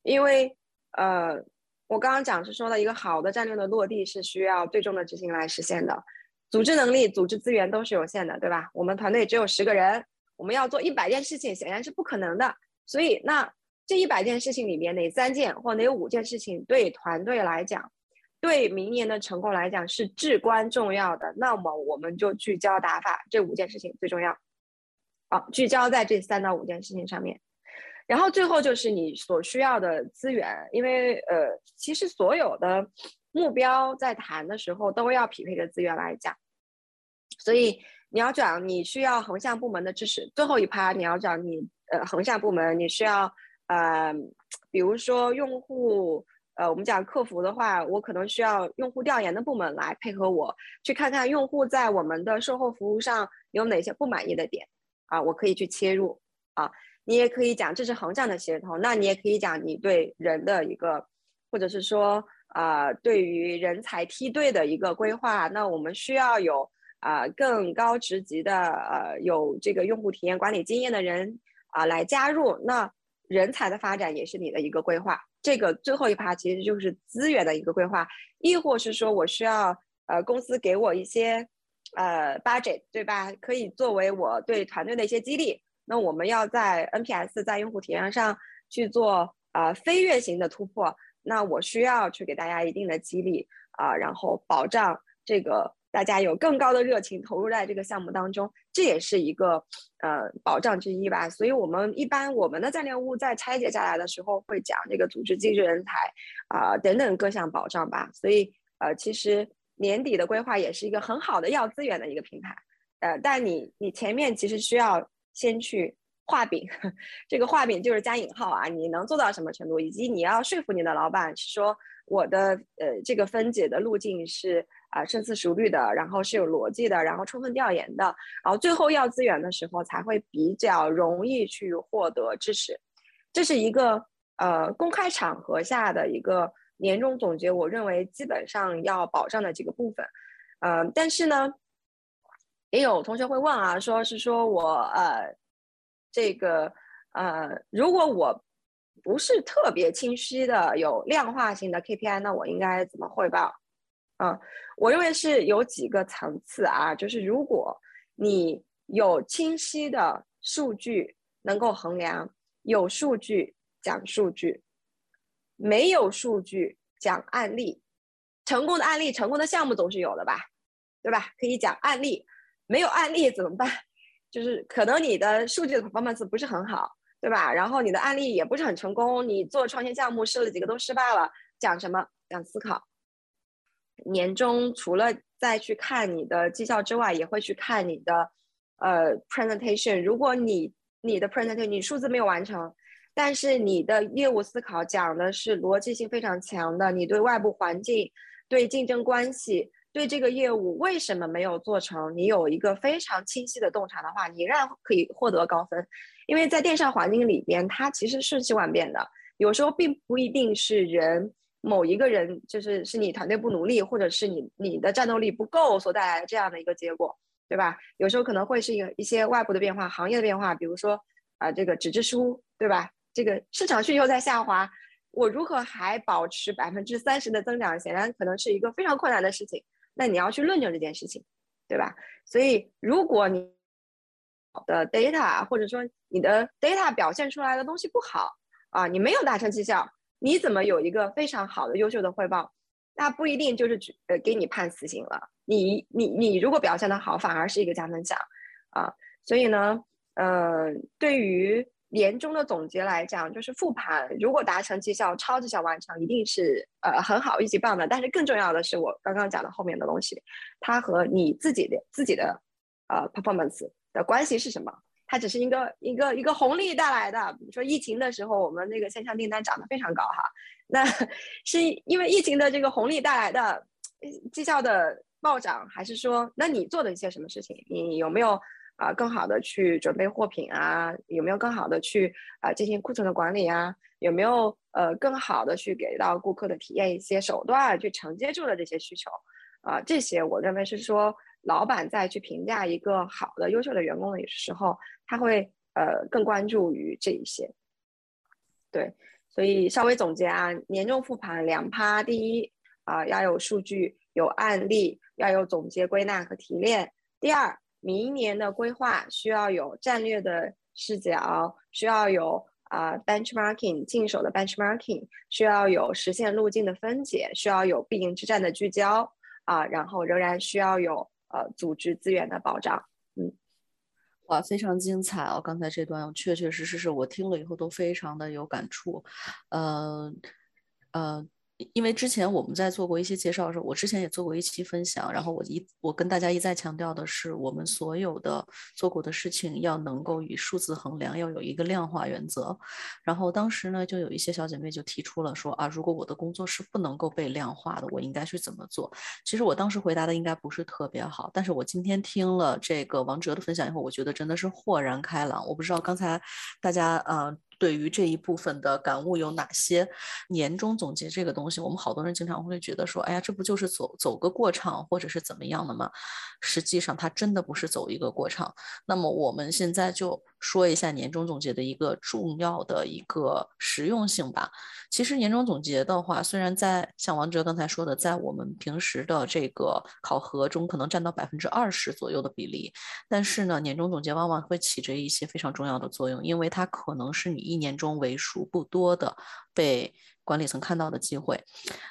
因为呃，我刚刚讲是说的一个好的战略的落地是需要最终的执行来实现的，组织能力、组织资源都是有限的，对吧？我们团队只有十个人，我们要做一百件事情，显然是不可能的，所以那。这一百件事情里面，哪三件或哪五件事情对团队来讲，对明年的成功来讲是至关重要的？那么我们就聚焦打法，这五件事情最重要。好，聚焦在这三到五件事情上面。然后最后就是你所需要的资源，因为呃，其实所有的目标在谈的时候都要匹配着资源来讲。所以你要讲你需要横向部门的支持，最后一趴你要讲你呃横向部门你需要。呃，比如说用户，呃，我们讲客服的话，我可能需要用户调研的部门来配合我，去看看用户在我们的售后服务上有哪些不满意的点，啊，我可以去切入。啊。你也可以讲这是横向的协同，那你也可以讲你对人的一个，或者是说啊，对于人才梯队的一个规划。那我们需要有啊更高职级的呃有这个用户体验管理经验的人啊来加入。那人才的发展也是你的一个规划。这个最后一趴其实就是资源的一个规划，亦或是说我需要呃公司给我一些呃 budget 对吧？可以作为我对团队的一些激励。那我们要在 NPS 在用户体验上去做啊飞跃型的突破，那我需要去给大家一定的激励啊，然后保障这个大家有更高的热情投入在这个项目当中，这也是一个呃保障之一吧。所以我们一般我们的战略物在拆解下来的时候会讲这个组织机制人才啊等等各项保障吧。所以呃其实年底的规划也是一个很好的要资源的一个平台，呃但你你前面其实需要。先去画饼，[laughs] 这个画饼就是加引号啊，你能做到什么程度，以及你要说服你的老板是说我的呃这个分解的路径是啊深思熟虑的，然后是有逻辑的，然后充分调研的，然后最后要资源的时候才会比较容易去获得支持。这是一个呃公开场合下的一个年终总结，我认为基本上要保障的几个部分，呃，但是呢。也有同学会问啊，说是说我呃，这个呃，如果我不是特别清晰的有量化型的 KPI，那我应该怎么汇报？啊，我认为是有几个层次啊，就是如果你有清晰的数据能够衡量，有数据讲数据，没有数据讲案例，成功的案例、成功的项目总是有的吧，对吧？可以讲案例。没有案例怎么办？[laughs] 就是可能你的数据的 performance 不是很好，对吧？然后你的案例也不是很成功，你做创新项目试了几个都失败了。讲什么？讲思考。年终除了再去看你的绩效之外，也会去看你的呃 presentation。如果你你的 presentation 你数字没有完成，但是你的业务思考讲的是逻辑性非常强的，你对外部环境、对竞争关系。对这个业务为什么没有做成？你有一个非常清晰的洞察的话，你仍然可以获得高分。因为在电商环境里边，它其实瞬息万变的，有时候并不一定是人某一个人，就是是你团队不努力，或者是你你的战斗力不够所带来的这样的一个结果，对吧？有时候可能会是一个一些外部的变化、行业的变化，比如说啊，这个纸质书，对吧？这个市场需求在下滑，我如何还保持百分之三十的增长，显然可能是一个非常困难的事情。那你要去论证这件事情，对吧？所以如果你的 data 或者说你的 data 表现出来的东西不好啊，你没有达成绩效，你怎么有一个非常好的优秀的汇报？那不一定就是呃给你判死刑了。你你你如果表现的好，反而是一个加分项啊。所以呢，呃，对于年终的总结来讲，就是复盘，如果达成绩效、超绩效完成，一定是呃很好、一级棒的。但是更重要的是，我刚刚讲的后面的东西，它和你自己的自己的呃 performance 的关系是什么？它只是一个一个一个红利带来的。比如说疫情的时候，我们那个线上订单涨得非常高哈，那是因为疫情的这个红利带来的绩效的暴涨，还是说那你做的一些什么事情？你有没有？啊，更好的去准备货品啊，有没有更好的去啊进行库存的管理啊？有没有呃更好的去给到顾客的体验一些手段，去承接住了这些需求？啊，这些我认为是说，老板在去评价一个好的、优秀的员工的时候，他会呃更关注于这一些。对，所以稍微总结啊，年终复盘两趴，第一啊要有数据、有案例，要有总结归纳和提炼；第二。明年的规划需要有战略的视角，需要有啊 benchmarking 进手的 benchmarking，需要有实现路径的分解，需要有必赢之战的聚焦啊，然后仍然需要有呃组织资源的保障。嗯，哇，非常精彩哦！刚才这段确确实实是我听了以后都非常的有感触。呃呃，因为之前我们在做过一些介绍的时候，我之前也做过一期分享，然后我一我跟大家一再强调的是，我们所有的做过的事情要能够以数字衡量，要有一个量化原则。然后当时呢，就有一些小姐妹就提出了说啊，如果我的工作是不能够被量化的，我应该去怎么做？其实我当时回答的应该不是特别好，但是我今天听了这个王哲的分享以后，我觉得真的是豁然开朗。我不知道刚才大家呃。对于这一部分的感悟有哪些？年终总结这个东西，我们好多人经常会觉得说，哎呀，这不就是走走个过场，或者是怎么样的吗？实际上，它真的不是走一个过场。那么我们现在就。说一下年终总结的一个重要的一个实用性吧。其实年终总结的话，虽然在像王哲刚才说的，在我们平时的这个考核中可能占到百分之二十左右的比例，但是呢，年终总结往往会起着一些非常重要的作用，因为它可能是你一年中为数不多的被管理层看到的机会。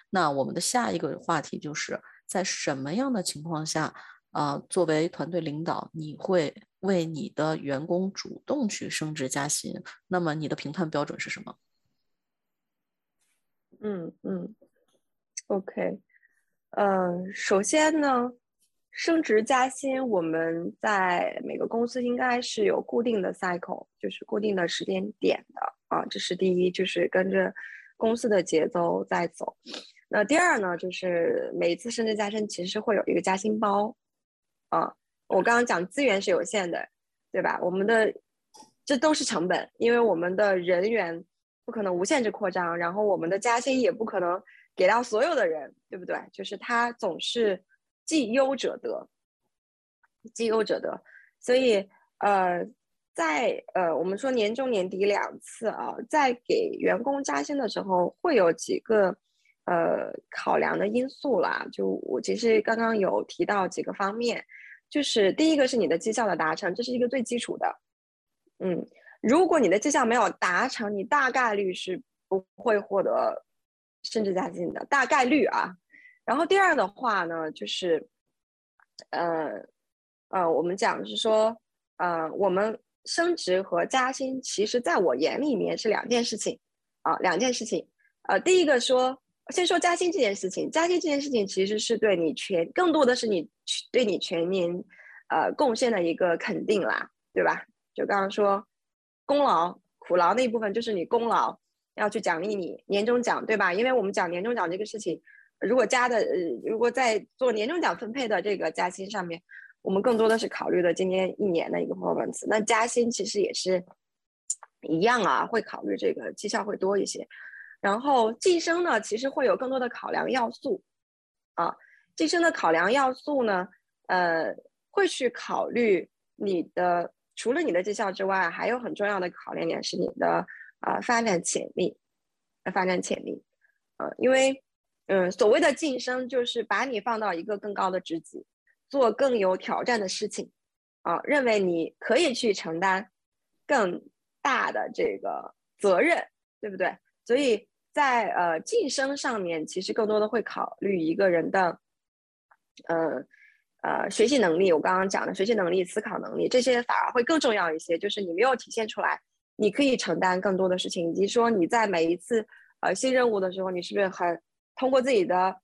那我们的下一个话题就是在什么样的情况下？啊，作为团队领导，你会为你的员工主动去升职加薪，那么你的评判标准是什么？嗯嗯，OK，嗯，首先呢，升职加薪，我们在每个公司应该是有固定的 cycle，就是固定的时间点的啊，这是第一，就是跟着公司的节奏在走。那第二呢，就是每一次升职加薪其实会有一个加薪包。啊，我刚刚讲资源是有限的，对吧？我们的这都是成本，因为我们的人员不可能无限制扩张，然后我们的加薪也不可能给到所有的人，对不对？就是他总是既优者得，既优者得。所以，呃，在呃我们说年终年底两次啊，在给员工加薪的时候，会有几个。呃，考量的因素啦，就我其实刚刚有提到几个方面，就是第一个是你的绩效的达成，这是一个最基础的。嗯，如果你的绩效没有达成，你大概率是不会获得升职加薪的，大概率啊。然后第二的话呢，就是，呃，呃，我们讲是说，呃，我们升职和加薪，其实在我眼里面是两件事情啊，两件事情。呃，第一个说。先说加薪这件事情，加薪这件事情其实是对你全，更多的是你对你全年，呃，贡献的一个肯定啦，对吧？就刚刚说，功劳苦劳那一部分就是你功劳要去奖励你年终奖，对吧？因为我们讲年终奖这个事情，如果加的，呃，如果在做年终奖分配的这个加薪上面，我们更多的是考虑的今年一年的一个 performance，那加薪其实也是一样啊，会考虑这个绩效会多一些。然后晋升呢，其实会有更多的考量要素，啊，晋升的考量要素呢，呃，会去考虑你的除了你的绩效之外，还有很重要的考量点是你的啊发展潜力，发展潜力，呃，因为嗯，所谓的晋升就是把你放到一个更高的职级，做更有挑战的事情，啊，认为你可以去承担更大的这个责任，对不对？所以。在呃晋升上面，其实更多的会考虑一个人的，呃呃学习能力。我刚刚讲的学习能力、思考能力，这些反而会更重要一些。就是你没有体现出来，你可以承担更多的事情，以及说你在每一次呃新任务的时候，你是不是很通过自己的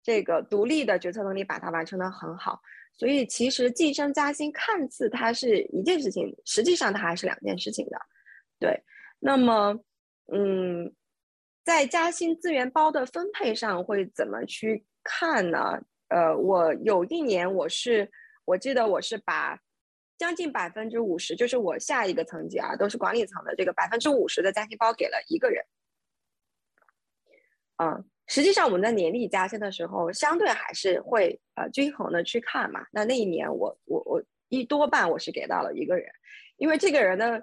这个独立的决策能力把它完成的很好。所以其实晋升加薪看似它是一件事情，实际上它还是两件事情的。对，那么嗯。在加薪资源包的分配上会怎么去看呢？呃，我有一年我是，我记得我是把将近百分之五十，就是我下一个层级啊，都是管理层的这个百分之五十的加薪包给了一个人。嗯，实际上我们在年底加薪的时候，相对还是会呃均衡的去看嘛。那那一年我我我一多半我是给到了一个人，因为这个人呢，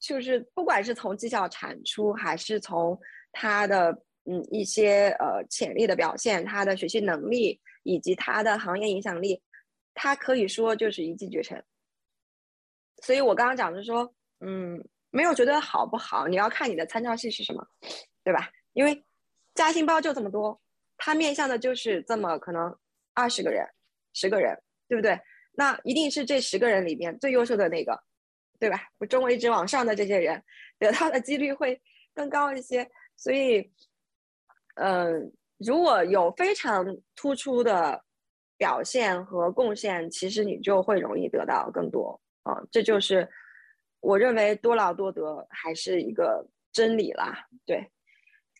就是不管是从绩效产出还是从他的嗯一些呃潜力的表现，他的学习能力以及他的行业影响力，他可以说就是一骑绝尘。所以我刚刚讲的是说，嗯，没有觉得好不好，你要看你的参照系是什么，对吧？因为加薪包就这么多，他面向的就是这么可能二十个人、十个人，对不对？那一定是这十个人里边最优秀的那个，对吧？中位值往上的这些人得到的几率会更高一些。所以，嗯，如果有非常突出的表现和贡献，其实你就会容易得到更多啊。这就是我认为多劳多得还是一个真理啦。对，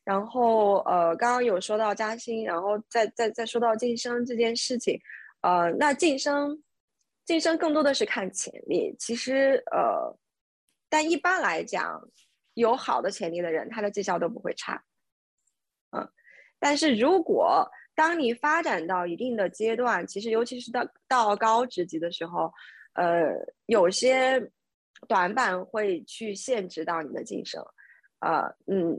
然后呃，刚刚有说到加薪，然后再再再说到晋升这件事情，呃，那晋升晋升更多的是看潜力，其实呃，但一般来讲，有好的潜力的人，他的绩效都不会差。嗯，但是如果当你发展到一定的阶段，其实尤其是到到高职级的时候，呃，有些短板会去限制到你的晋升。呃，嗯，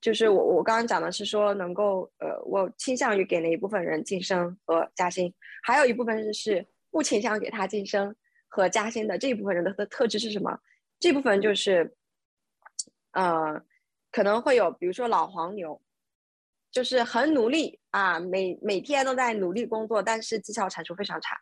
就是我我刚刚讲的是说，能够呃，我倾向于给那一部分人晋升和加薪，还有一部分是不倾向给他晋升和加薪的这一部分人的的特质是什么？这部分就是，呃，可能会有，比如说老黄牛。就是很努力啊，每每天都在努力工作，但是绩效产出非常差。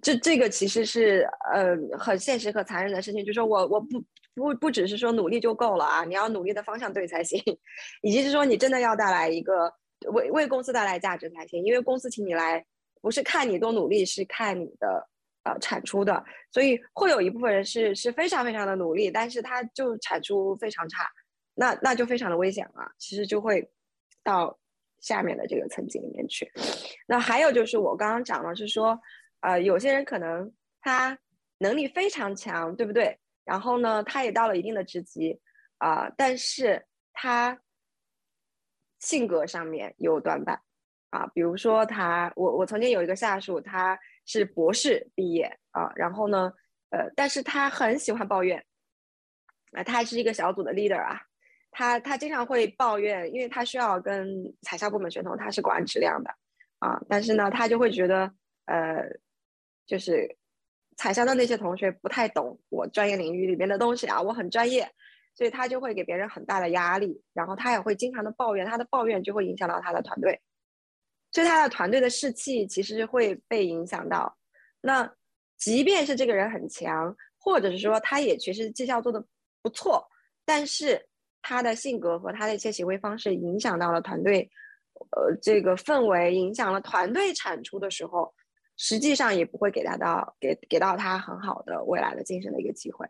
这这个其实是呃很现实和残忍的事情。就是说我我不不不只是说努力就够了啊，你要努力的方向对才行，[laughs] 以及是说你真的要带来一个为为公司带来价值才行。因为公司请你来不是看你多努力，是看你的呃产出的。所以会有一部分人是是非常非常的努力，但是他就产出非常差。那那就非常的危险了，其实就会到下面的这个层级里面去。那还有就是我刚刚讲了，是说，呃，有些人可能他能力非常强，对不对？然后呢，他也到了一定的职级啊，但是他性格上面有短板啊。比如说他，我我曾经有一个下属，他是博士毕业啊，然后呢，呃，但是他很喜欢抱怨，啊，他还是一个小组的 leader 啊。他他经常会抱怨，因为他需要跟采销部门协同，他是管质量的啊。但是呢，他就会觉得，呃，就是采销的那些同学不太懂我专业领域里面的东西啊，我很专业，所以他就会给别人很大的压力。然后他也会经常的抱怨，他的抱怨就会影响到他的团队，所以他的团队的士气其实会被影响到。那即便是这个人很强，或者是说他也确实绩效做的不错，但是。他的性格和他的一些行为方式影响到了团队，呃，这个氛围影响了团队产出的时候，实际上也不会给他到给给到他很好的未来的晋升的一个机会，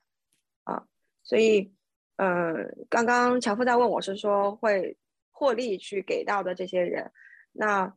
啊，所以，呃，刚刚乔夫在问我是说会获利去给到的这些人，那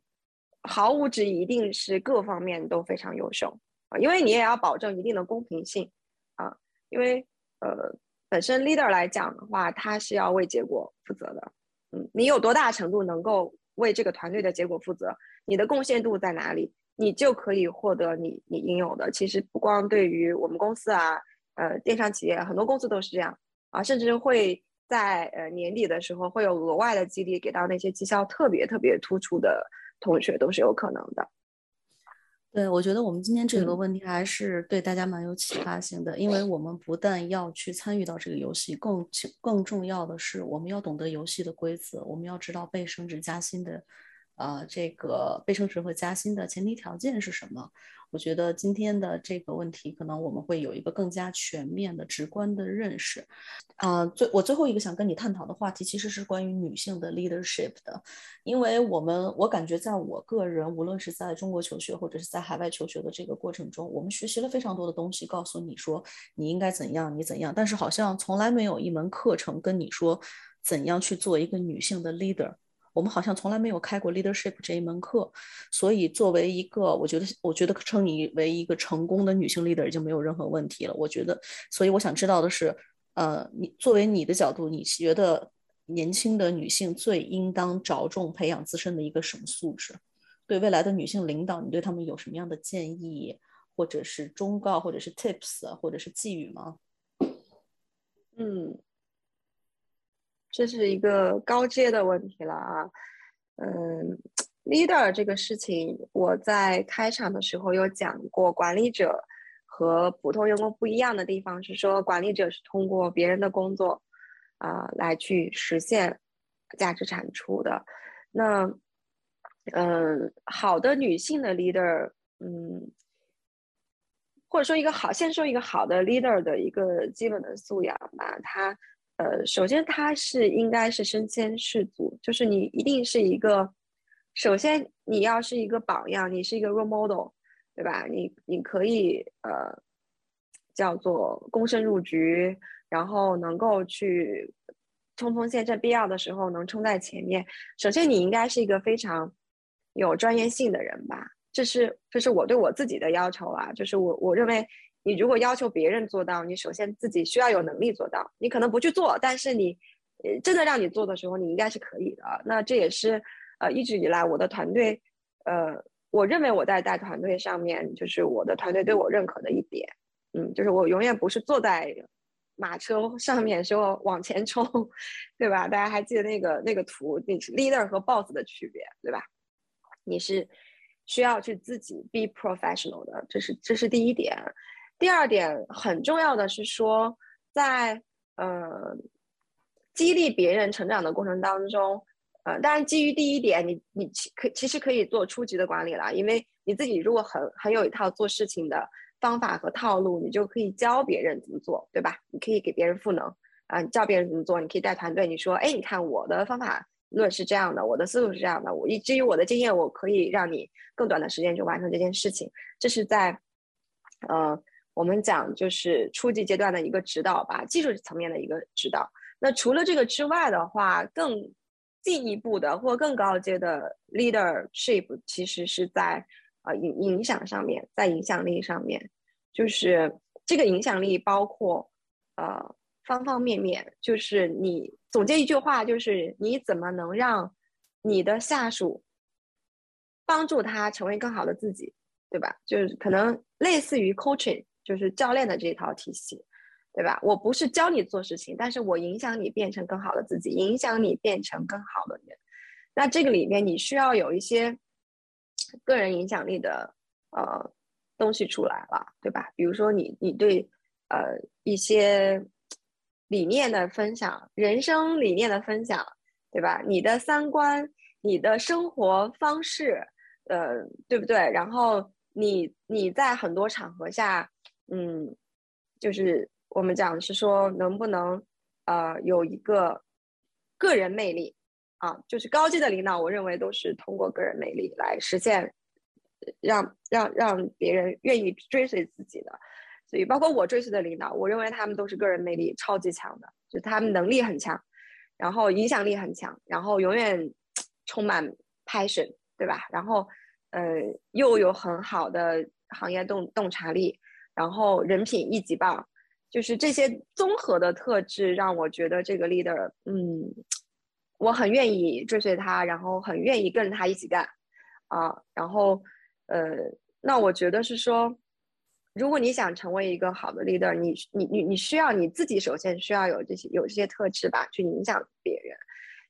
毫无质疑一定是各方面都非常优秀啊，因为你也要保证一定的公平性啊，因为呃。本身 leader 来讲的话，他是要为结果负责的。嗯，你有多大程度能够为这个团队的结果负责，你的贡献度在哪里，你就可以获得你你应有的。其实不光对于我们公司啊，呃，电商企业很多公司都是这样啊，甚至会在呃年底的时候会有额外的激励给到那些绩效特别特别突出的同学，都是有可能的。对，我觉得我们今天这个问题还是对大家蛮有启发性的，因为我们不但要去参与到这个游戏，更更重要的是我们要懂得游戏的规则，我们要知道被升职加薪的，呃，这个被升职和加薪的前提条件是什么。我觉得今天的这个问题，可能我们会有一个更加全面的、直观的认识。啊，最我最后一个想跟你探讨的话题，其实是关于女性的 leadership 的，因为我们我感觉在我个人，无论是在中国求学或者是在海外求学的这个过程中，我们学习了非常多的东西，告诉你说你应该怎样，你怎样，但是好像从来没有一门课程跟你说怎样去做一个女性的 leader。我们好像从来没有开过 leadership 这一门课，所以作为一个，我觉得，我觉得称你为一个成功的女性 leader 已经没有任何问题了。我觉得，所以我想知道的是，呃，你作为你的角度，你觉得年轻的女性最应当着重培养自身的一个什么素质？对未来的女性领导，你对他们有什么样的建议，或者是忠告，或者是 tips，或者是寄语吗？嗯。这是一个高阶的问题了啊，嗯，leader 这个事情，我在开场的时候有讲过，管理者和普通员工不一样的地方是说，管理者是通过别人的工作啊来去实现价值产出的。那，嗯，好的女性的 leader，嗯，或者说一个好，先说一个好的 leader 的一个基本的素养吧，她。呃，首先他是应该是身先士卒，就是你一定是一个，首先你要是一个榜样，你是一个 role model，对吧？你你可以呃叫做躬身入局，然后能够去冲锋陷阵，必要的时候能冲在前面。首先你应该是一个非常有专业性的人吧，这是这是我对我自己的要求啊，就是我我认为。你如果要求别人做到，你首先自己需要有能力做到。你可能不去做，但是你，真的让你做的时候，你应该是可以的。那这也是，呃，一直以来我的团队，呃，我认为我在带团队上面，就是我的团队对我认可的一点。嗯，就是我永远不是坐在马车上面说往前冲，[laughs] 对吧？大家还记得那个那个图，你是 leader 和 boss 的区别，对吧？你是需要去自己 be professional 的，这是这是第一点。第二点很重要的是说，在呃激励别人成长的过程当中，呃，当然基于第一点，你你其可其实可以做初级的管理了，因为你自己如果很很有一套做事情的方法和套路，你就可以教别人怎么做，对吧？你可以给别人赋能啊，你教别人怎么做，你可以带团队，你说，哎，你看我的方法论是这样的，我的思路是这样的，我基于我的经验，我可以让你更短的时间就完成这件事情，这是在，呃。我们讲就是初级阶段的一个指导吧，技术层面的一个指导。那除了这个之外的话，更进一步的或更高阶的 leadership，其实是在呃影影响上面，在影响力上面，就是这个影响力包括呃方方面面。就是你总结一句话，就是你怎么能让你的下属帮助他成为更好的自己，对吧？就是可能类似于 coaching。就是教练的这套体系，对吧？我不是教你做事情，但是我影响你变成更好的自己，影响你变成更好的人。那这个里面你需要有一些个人影响力的呃东西出来了，对吧？比如说你你对呃一些理念的分享，人生理念的分享，对吧？你的三观，你的生活方式，呃，对不对？然后你你在很多场合下。嗯，就是我们讲是说能不能呃有一个个人魅力啊，就是高级的领导，我认为都是通过个人魅力来实现，让让让别人愿意追随自己的。所以包括我追随的领导，我认为他们都是个人魅力超级强的，就他们能力很强，然后影响力很强，然后永远充满 passion，对吧？然后呃又有很好的行业洞洞察力。然后人品一级棒，就是这些综合的特质让我觉得这个 leader，嗯，我很愿意追随他，然后很愿意跟着他一起干，啊，然后，呃，那我觉得是说，如果你想成为一个好的 leader，你你你你需要你自己首先需要有这些有这些特质吧，去影响别人。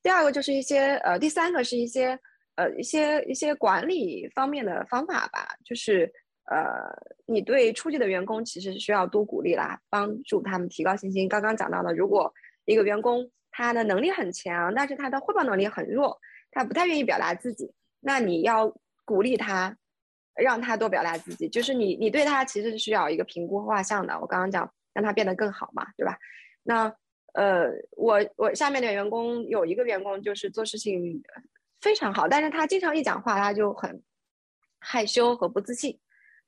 第二个就是一些呃，第三个是一些呃一些一些管理方面的方法吧，就是。呃，你对初级的员工其实是需要多鼓励啦，帮助他们提高信心。刚刚讲到的，如果一个员工他的能力很强，但是他的汇报能力很弱，他不太愿意表达自己，那你要鼓励他，让他多表达自己。就是你，你对他其实是需要一个评估画像的。我刚刚讲让他变得更好嘛，对吧？那呃，我我下面的员工有一个员工就是做事情非常好，但是他经常一讲话他就很害羞和不自信。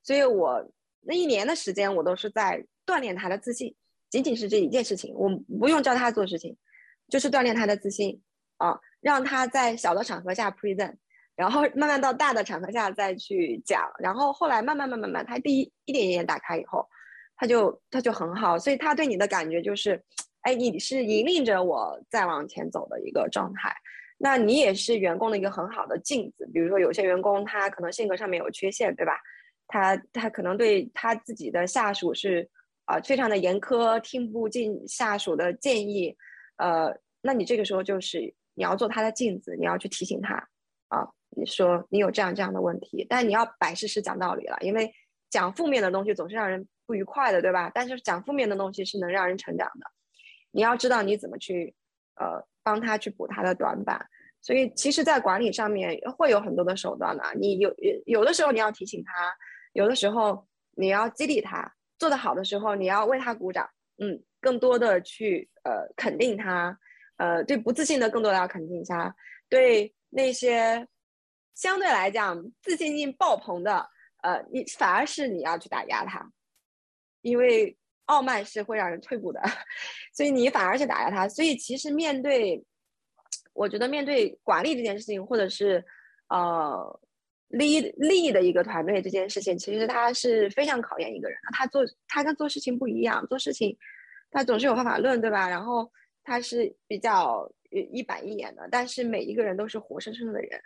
所以我那一年的时间，我都是在锻炼他的自信，仅仅是这一件事情，我不用教他做事情，就是锻炼他的自信啊，让他在小的场合下 present，然后慢慢到大的场合下再去讲，然后后来慢慢慢慢慢，他第一一点一点打开以后，他就他就很好，所以他对你的感觉就是，哎，你是引领着我再往前走的一个状态，那你也是员工的一个很好的镜子，比如说有些员工他可能性格上面有缺陷，对吧？他他可能对他自己的下属是啊非常的严苛，听不进下属的建议，呃，那你这个时候就是你要做他的镜子，你要去提醒他啊，你说你有这样这样的问题，但你要摆事实讲道理了，因为讲负面的东西总是让人不愉快的，对吧？但是讲负面的东西是能让人成长的，你要知道你怎么去呃帮他去补他的短板，所以其实，在管理上面会有很多的手段的，你有有的时候你要提醒他。有的时候你要激励他做得好的时候，你要为他鼓掌，嗯，更多的去呃肯定他，呃对不自信的更多的要肯定一下，对那些相对来讲自信心爆棚的，呃你反而是你要去打压他，因为傲慢是会让人退步的，[laughs] 所以你反而去打压他。所以其实面对，我觉得面对管理这件事情，或者是呃。Lead lead 的一个团队这件事情，其实它是非常考验一个人的。他做他跟做事情不一样，做事情他总是有方法论，对吧？然后他是比较一板一眼的，但是每一个人都是活生生的人，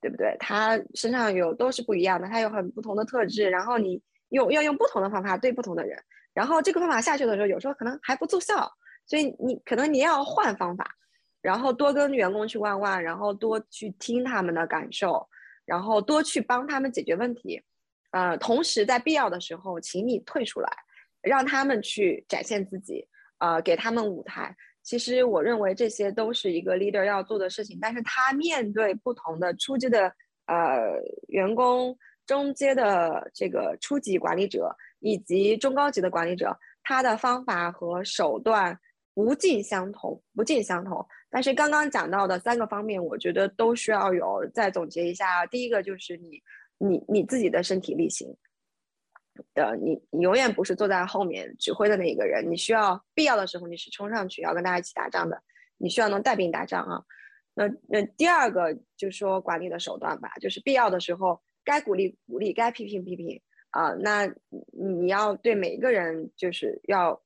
对不对？他身上有都是不一样的，他有很不同的特质。然后你用要用不同的方法对不同的人，然后这个方法下去的时候，有时候可能还不奏效，所以你可能你要换方法，然后多跟员工去问问，然后多去听他们的感受。然后多去帮他们解决问题，呃，同时在必要的时候，请你退出来，让他们去展现自己，呃，给他们舞台。其实我认为这些都是一个 leader 要做的事情。但是他面对不同的初级的呃员工、中阶的这个初级管理者以及中高级的管理者，他的方法和手段不尽相同，不尽相同。但是刚刚讲到的三个方面，我觉得都需要有。再总结一下，第一个就是你，你你自己的身体力行的，你你永远不是坐在后面指挥的那一个人，你需要必要的时候你是冲上去要跟大家一起打仗的，你需要能带兵打仗啊。那那第二个就是说管理的手段吧，就是必要的时候该鼓励鼓励，该批评批评啊。那你要对每一个人就是要。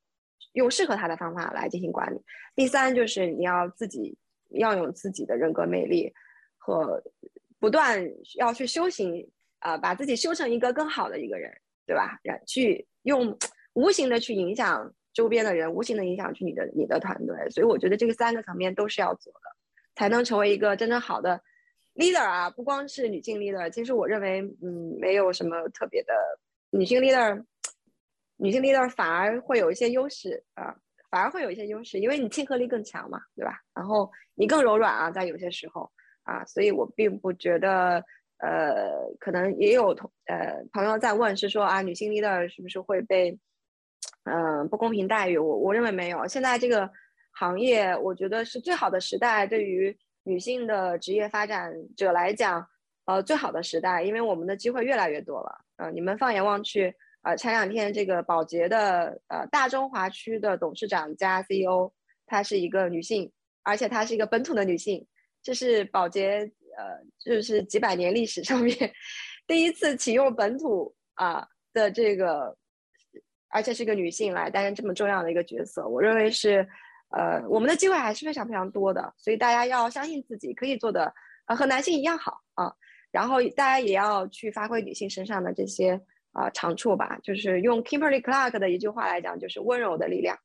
用适合他的方法来进行管理。第三就是你要自己要有自己的人格魅力和不断要去修行啊，把自己修成一个更好的一个人，对吧？然去用无形的去影响周边的人，无形的影响去你的你的团队。所以我觉得这个三个层面都是要做的，才能成为一个真正好的 leader 啊！不光是女性 leader，其实我认为嗯，没有什么特别的女性 leader。女性 leader 反而会有一些优势啊，反而会有一些优势，因为你亲和力更强嘛，对吧？然后你更柔软啊，在有些时候啊，所以我并不觉得，呃，可能也有同呃朋友在问，是说啊，女性 leader 是不是会被嗯不公平待遇？我我认为没有，现在这个行业我觉得是最好的时代，对于女性的职业发展者来讲，呃，最好的时代，因为我们的机会越来越多了。嗯，你们放眼望去。呃，前两天这个宝洁的呃大中华区的董事长加 CEO，她是一个女性，而且她是一个本土的女性，这是宝洁呃就是几百年历史上面第一次启用本土啊的这个，而且是一个女性来担任这么重要的一个角色，我认为是呃我们的机会还是非常非常多的，所以大家要相信自己可以做的呃和男性一样好啊，然后大家也要去发挥女性身上的这些。啊，长处吧，就是用 Kimberly Clark 的一句话来讲，就是温柔的力量，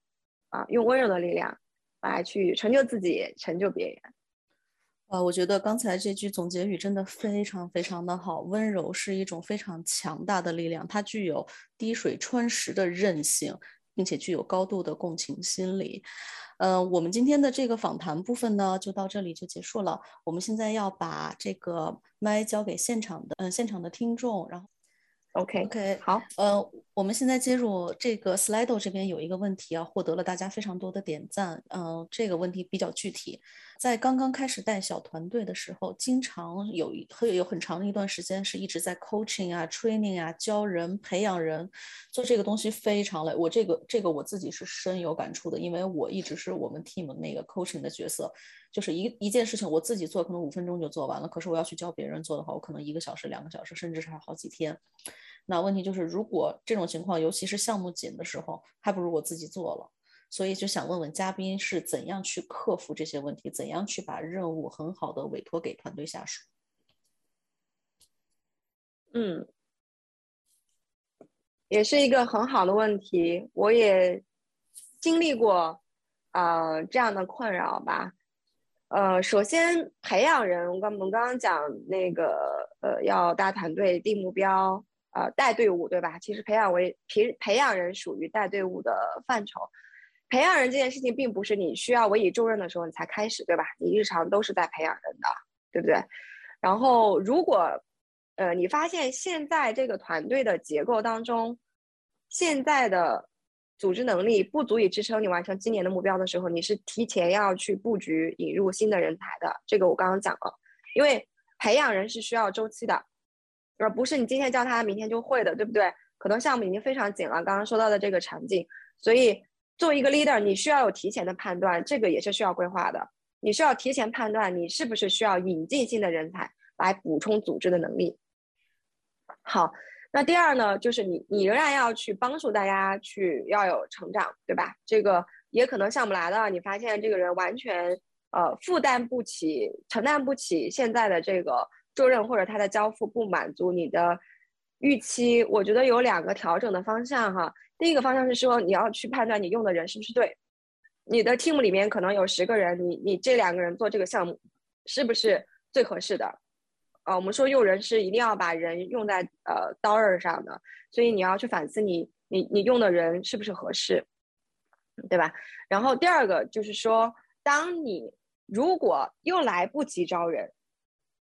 啊，用温柔的力量来去成就自己，成就别人。呃，我觉得刚才这句总结语真的非常非常的好。温柔是一种非常强大的力量，它具有滴水穿石的韧性，并且具有高度的共情心理。呃，我们今天的这个访谈部分呢，就到这里就结束了。我们现在要把这个麦交给现场的，嗯，现场的听众，然后。OK，OK，好，呃，我们现在接入这个 Slido 这边有一个问题啊，获得了大家非常多的点赞。嗯，这个问题比较具体，在刚刚开始带小团队的时候，经常有一会有很长的一段时间是一直在 coaching 啊、training 啊、教人、培养人，做这个东西非常累。我这个这个我自己是深有感触的，因为我一直是我们 team 那个 coaching 的角色。就是一一件事情，我自己做可能五分钟就做完了，可是我要去教别人做的话，我可能一个小时、两个小时，甚至是好几天。那问题就是，如果这种情况，尤其是项目紧的时候，还不如我自己做了。所以就想问问嘉宾是怎样去克服这些问题，怎样去把任务很好的委托给团队下属？嗯，也是一个很好的问题，我也经历过啊这样的困扰吧。呃，首先培养人，我刚我们刚刚讲那个，呃，要大团队定目标，呃，带队伍，对吧？其实培养为培培养人属于带队伍的范畴。培养人这件事情，并不是你需要委以重任的时候你才开始，对吧？你日常都是在培养人的，对不对？然后，如果，呃，你发现现在这个团队的结构当中，现在的组织能力不足以支撑你完成今年的目标的时候，你是提前要去布局引入新的人才的。这个我刚刚讲了，因为培养人是需要周期的，而不是你今天教他明天就会的，对不对？可能项目已经非常紧了，刚刚说到的这个场景，所以作为一个 leader，你需要有提前的判断，这个也是需要规划的。你需要提前判断你是不是需要引进新的人才来补充组织的能力。好。那第二呢，就是你你仍然要去帮助大家去要有成长，对吧？这个也可能项目来了，你发现这个人完全呃负担不起、承担不起现在的这个重任，或者他的交付不满足你的预期。我觉得有两个调整的方向哈。第一个方向是说你要去判断你用的人是不是对，你的 team 里面可能有十个人，你你这两个人做这个项目是不是最合适的？啊，我们说用人是一定要把人用在呃刀刃上的，所以你要去反思你你你用的人是不是合适，对吧？然后第二个就是说，当你如果又来不及招人，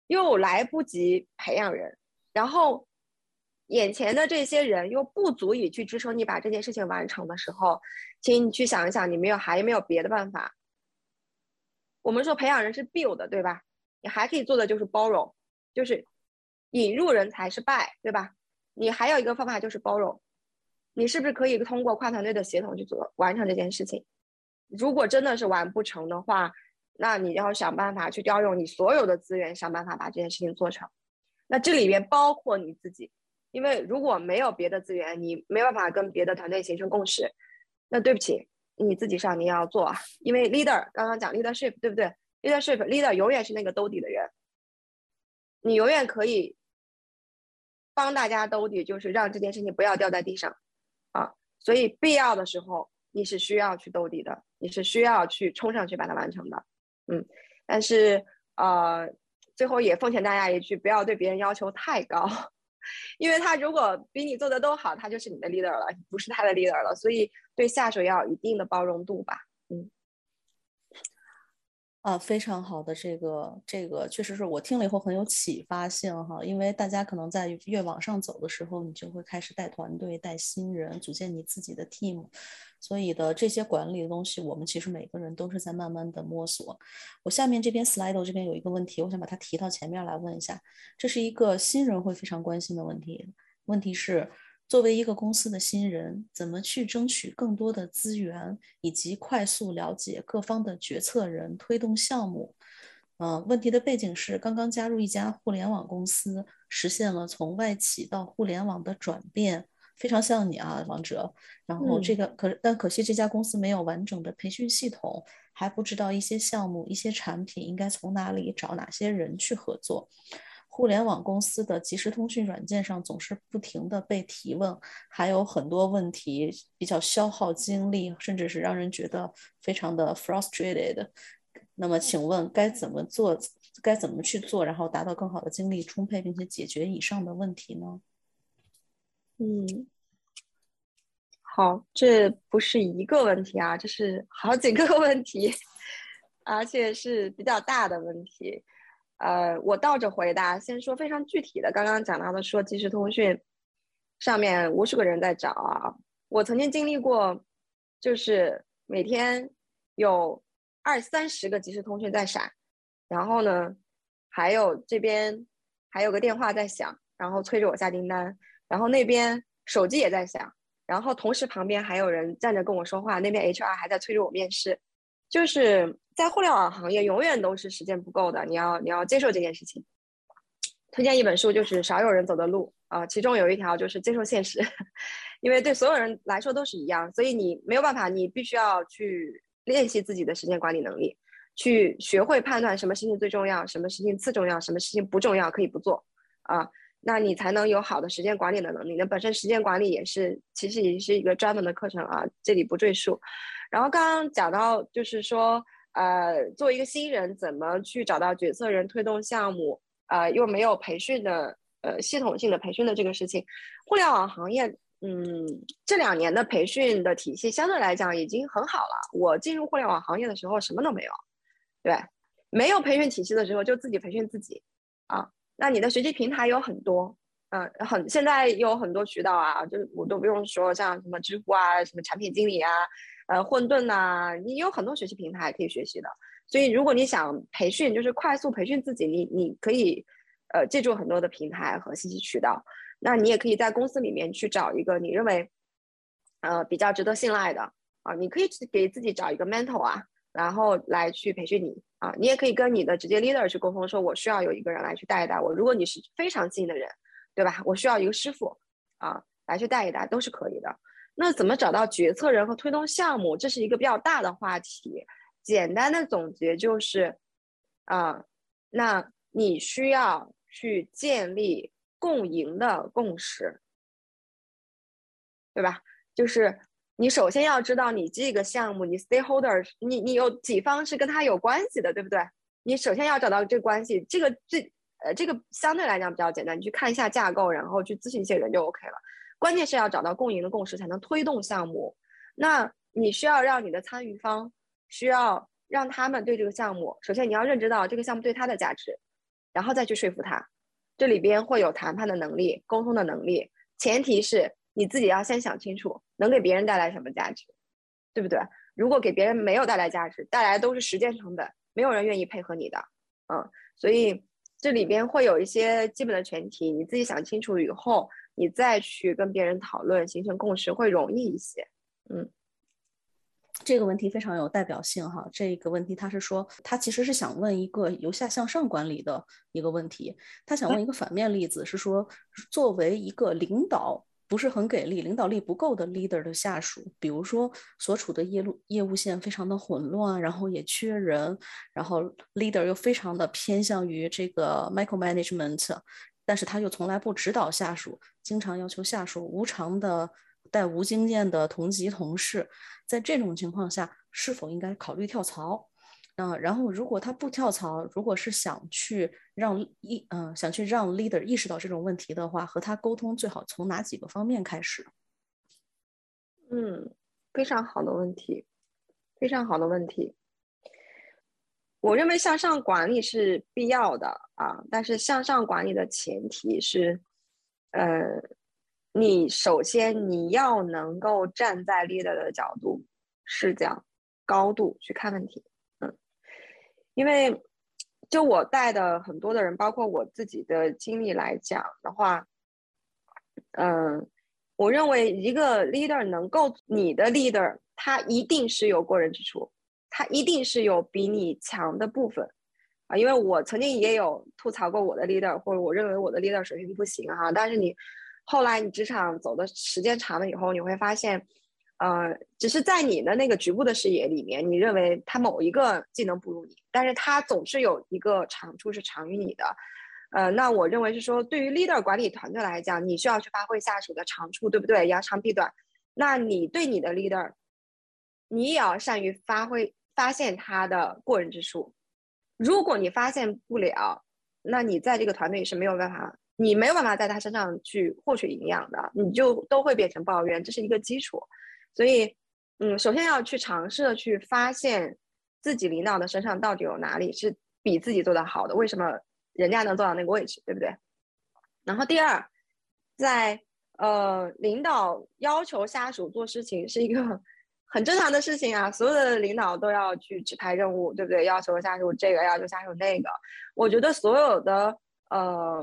又来不及培养人，然后眼前的这些人又不足以去支撑你把这件事情完成的时候，请你去想一想，你没有还有没有别的办法？我们说培养人是 build，对吧？你还可以做的就是包容。就是引入人才是 buy，，对吧？你还有一个方法就是包容，你是不是可以通过跨团队的协同去做完成这件事情？如果真的是完不成的话，那你要想办法去调用你所有的资源，想办法把这件事情做成。那这里边包括你自己，因为如果没有别的资源，你没办法跟别的团队形成共识。那对不起，你自己上你要做，因为 leader 刚刚讲 leadership 对不对？leadership leader 永远是那个兜底的人。你永远可以帮大家兜底，就是让这件事情不要掉在地上啊。所以必要的时候，你是需要去兜底的，你是需要去冲上去把它完成的。嗯，但是呃，最后也奉劝大家一句，不要对别人要求太高，因为他如果比你做的都好，他就是你的 leader 了，不是他的 leader 了。所以对下属要有一定的包容度吧。嗯。啊，非常好的这个这个确实是我听了以后很有启发性哈，因为大家可能在越往上走的时候，你就会开始带团队、带新人，组建你自己的 team，所以的这些管理的东西，我们其实每个人都是在慢慢的摸索。我下面这边 slide 这边有一个问题，我想把它提到前面来问一下，这是一个新人会非常关心的问题，问题是。作为一个公司的新人，怎么去争取更多的资源，以及快速了解各方的决策人，推动项目？嗯，问题的背景是刚刚加入一家互联网公司，实现了从外企到互联网的转变，非常像你啊，王哲。然后这个可但可惜这家公司没有完整的培训系统，还不知道一些项目、一些产品应该从哪里找哪些人去合作。互联网公司的即时通讯软件上总是不停的被提问，还有很多问题比较消耗精力，甚至是让人觉得非常的 frustrated。那么，请问该怎么做？该怎么去做，然后达到更好的精力充沛，并且解决以上的问题呢？嗯，好，这不是一个问题啊，这是好几个 [laughs] 问题，而且是比较大的问题。呃，我倒着回答，先说非常具体的。刚刚讲到的说即时通讯上面无数个人在找啊，我曾经经历过，就是每天有二三十个即时通讯在闪，然后呢，还有这边还有个电话在响，然后催着我下订单，然后那边手机也在响，然后同时旁边还有人站着跟我说话，那边 HR 还在催着我面试，就是。在互联网行业，永远都是时间不够的。你要你要接受这件事情。推荐一本书，就是《少有人走的路》啊，其中有一条就是接受现实，[laughs] 因为对所有人来说都是一样，所以你没有办法，你必须要去练习自己的时间管理能力，去学会判断什么事情最重要，什么事情次重要，什么事情不重要可以不做啊，那你才能有好的时间管理的能力。那本身时间管理也是，其实也是一个专门的课程啊，这里不赘述。然后刚刚讲到就是说。呃，作为一个新人，怎么去找到决策人推动项目？呃，又没有培训的，呃，系统性的培训的这个事情，互联网行业，嗯，这两年的培训的体系相对来讲已经很好了。我进入互联网行业的时候什么都没有，对，没有培训体系的时候就自己培训自己啊。那你的学习平台有很多嗯，很现在有很多渠道啊，就是我都不用说，像什么知乎啊，什么产品经理啊，呃，混沌呐，你有很多学习平台可以学习的。所以，如果你想培训，就是快速培训自己，你你可以呃借助很多的平台和信息渠道。那你也可以在公司里面去找一个你认为呃比较值得信赖的啊，你可以给自己找一个 mentor 啊，然后来去培训你啊。你也可以跟你的直接 leader 去沟通，说我需要有一个人来去带一带我。如果你是非常近的人。对吧？我需要一个师傅啊，来去带一带都是可以的。那怎么找到决策人和推动项目？这是一个比较大的话题。简单的总结就是，啊，那你需要去建立共赢的共识，对吧？就是你首先要知道你这个项目，你 stakeholder，你你有几方是跟他有关系的，对不对？你首先要找到这个关系，这个最。呃，这个相对来讲比较简单，你去看一下架构，然后去咨询一些人就 OK 了。关键是要找到共赢的共识，才能推动项目。那你需要让你的参与方，需要让他们对这个项目，首先你要认知到这个项目对他的价值，然后再去说服他。这里边会有谈判的能力、沟通的能力，前提是你自己要先想清楚，能给别人带来什么价值，对不对？如果给别人没有带来价值，带来都是时间成本，没有人愿意配合你的。嗯，所以。这里边会有一些基本的前提，你自己想清楚以后，你再去跟别人讨论，形成共识会容易一些。嗯，这个问题非常有代表性哈。这个问题他是说，他其实是想问一个由下向上管理的一个问题，他想问一个反面例子，是说作为一个领导。不是很给力，领导力不够的 leader 的下属，比如说所处的业路业务线非常的混乱，然后也缺人，然后 leader 又非常的偏向于这个 micro management，但是他又从来不指导下属，经常要求下属无偿的带无经验的同级同事，在这种情况下，是否应该考虑跳槽？嗯，然后如果他不跳槽，如果是想去让一嗯想去让 leader 意识到这种问题的话，和他沟通最好从哪几个方面开始？嗯，非常好的问题，非常好的问题。我认为向上管理是必要的啊，但是向上管理的前提是，呃，你首先你要能够站在 leader 的角度、视角、高度去看问题。因为，就我带的很多的人，包括我自己的经历来讲的话，嗯，我认为一个 leader 能够，你的 leader 他一定是有过人之处，他一定是有比你强的部分，啊，因为我曾经也有吐槽过我的 leader，或者我认为我的 leader 水平不行哈，但是你后来你职场走的时间长了以后，你会发现。呃，只是在你的那个局部的视野里面，你认为他某一个技能不如你，但是他总是有一个长处是长于你的。呃，那我认为是说，对于 leader 管理团队来讲，你需要去发挥下属的长处，对不对？扬长避短。那你对你的 leader，你也要善于发挥，发现他的过人之处。如果你发现不了，那你在这个团队是没有办法，你没有办法在他身上去获取营养的，你就都会变成抱怨，这是一个基础。所以，嗯，首先要去尝试的去发现自己领导的身上到底有哪里是比自己做的好的，为什么人家能做到那个位置，对不对？然后第二，在呃，领导要求下属做事情是一个 [laughs] 很正常的事情啊，所有的领导都要去指派任务，对不对？要求下属这个，要求下属那个。我觉得所有的呃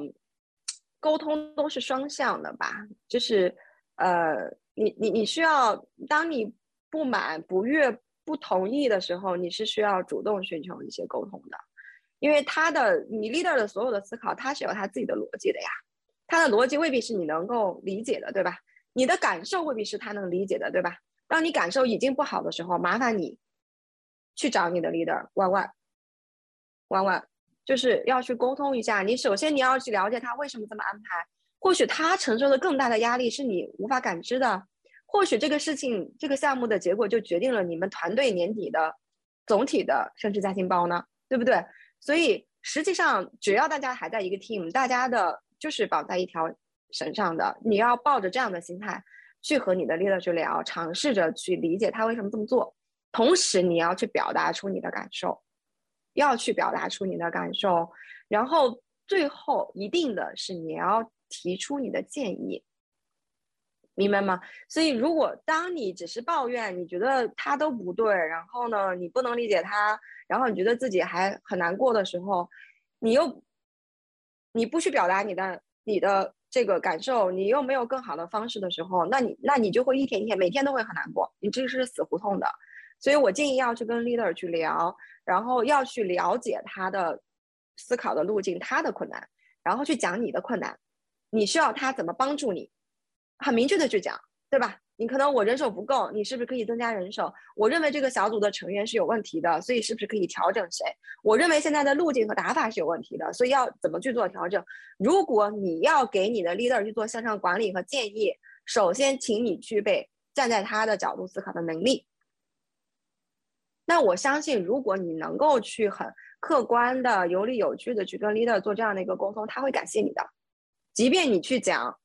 沟通都是双向的吧，就是呃。你你你需要，当你不满、不悦、不同意的时候，你是需要主动寻求一些沟通的，因为他的你 leader 的所有的思考，他是有他自己的逻辑的呀，他的逻辑未必是你能够理解的，对吧？你的感受未必是他能理解的，对吧？当你感受已经不好的时候，麻烦你去找你的 leader，弯弯，弯弯，就是要去沟通一下。你首先你要去了解他为什么这么安排。或许他承受的更大的压力是你无法感知的，或许这个事情、这个项目的结果就决定了你们团队年底的总体的升职加薪包呢，对不对？所以实际上，只要大家还在一个 team，大家的就是绑在一条绳上的。你要抱着这样的心态去和你的 leader 去聊，尝试着去理解他为什么这么做，同时你要去表达出你的感受，要去表达出你的感受，然后。最后一定的是你要提出你的建议，明白吗？所以如果当你只是抱怨，你觉得他都不对，然后呢，你不能理解他，然后你觉得自己还很难过的时候，你又你不去表达你的你的这个感受，你又没有更好的方式的时候，那你那你就会一天一天每天都会很难过，你这是死胡同的。所以我建议要去跟 leader 去聊，然后要去了解他的思考的路径，他的困难，然后去讲你的困难，你需要他怎么帮助你，很明确的去讲，对吧？你可能我人手不够，你是不是可以增加人手？我认为这个小组的成员是有问题的，所以是不是可以调整谁？我认为现在的路径和打法是有问题的，所以要怎么去做调整？如果你要给你的 leader 去做向上管理和建议，首先请你具备站在他的角度思考的能力。那我相信，如果你能够去很客观的、有理有据的去跟 leader 做这样的一个沟通，他会感谢你的。即便你去讲，